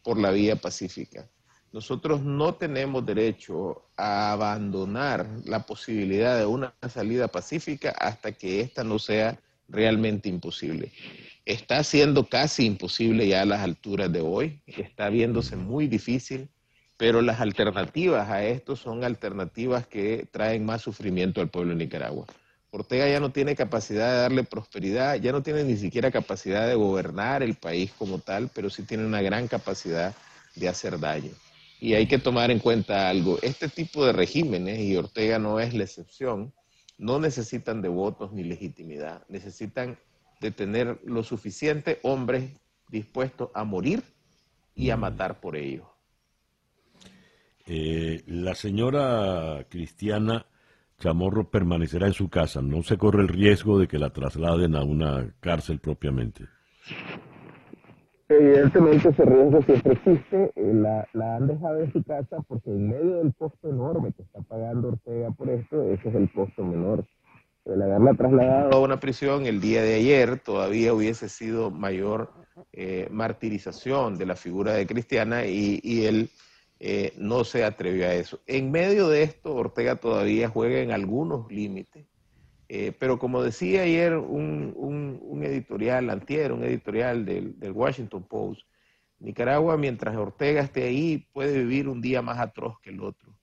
por la vía pacífica. Nosotros no tenemos derecho a abandonar la posibilidad de una salida pacífica hasta que esta no sea realmente imposible. Está siendo casi imposible ya a las alturas de hoy, está viéndose muy difícil, pero las alternativas a esto son alternativas que traen más sufrimiento al pueblo de Nicaragua. Ortega ya no tiene capacidad de darle prosperidad, ya no tiene ni siquiera capacidad de gobernar el país como tal, pero sí tiene una gran capacidad de hacer daño. Y hay que tomar en cuenta algo, este tipo de regímenes, y Ortega no es la excepción, no necesitan de votos ni legitimidad, necesitan de tener lo suficiente hombres dispuestos a morir y a matar por ello. Eh, la señora Cristiana Chamorro permanecerá en su casa, no se corre el riesgo de que la trasladen a una cárcel propiamente. Evidentemente ese riesgo siempre existe, eh, la, la, han dejado en su casa porque en medio del costo enorme que está pagando Ortega por esto, ese es el costo menor. El haberla trasladado a una prisión el día de ayer todavía hubiese sido mayor eh, martirización de la figura de Cristiana y, él eh, no se atrevió a eso. En medio de esto, Ortega todavía juega en algunos límites eh, pero como decía ayer un, un, editorial, antier, un editorial del, del, Washington Post, Nicaragua, mientras Ortega esté ahí, puede vivir un día más atroz que el otro.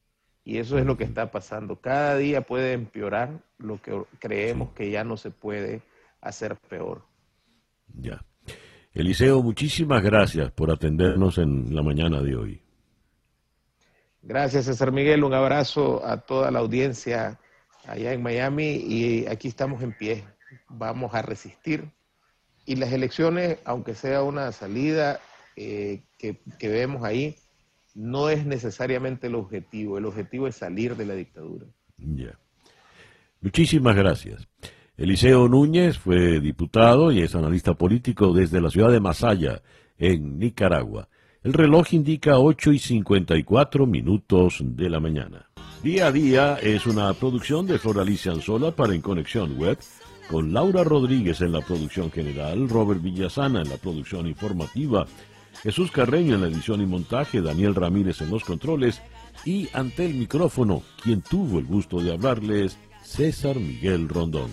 Y eso es lo que está pasando. Cada día puede empeorar lo que creemos que ya no se puede hacer peor. Ya. Eliseo, muchísimas gracias por atendernos en la mañana de hoy. Gracias, César Miguel. Un abrazo a toda la audiencia allá en Miami y aquí estamos en pie. Vamos a resistir. Y las elecciones, aunque sea una salida eh, que, vemos ahí, no es necesariamente el objetivo. El objetivo es salir de la dictadura. Ya. Muchísimas gracias. Eliseo Núñez fue diputado y es analista político desde la ciudad de Masaya, en Nicaragua. El reloj indica 8 y 54 minutos de la mañana. Día a día es una producción de Floralicia Anzola para En Conexión Web, con Laura Rodríguez en la producción general, Robert Villasana en la producción informativa, Jesús Carreño en la edición y montaje, Daniel Ramírez en los controles y ante el micrófono, quien tuvo el gusto de hablarles, César Miguel Rondón.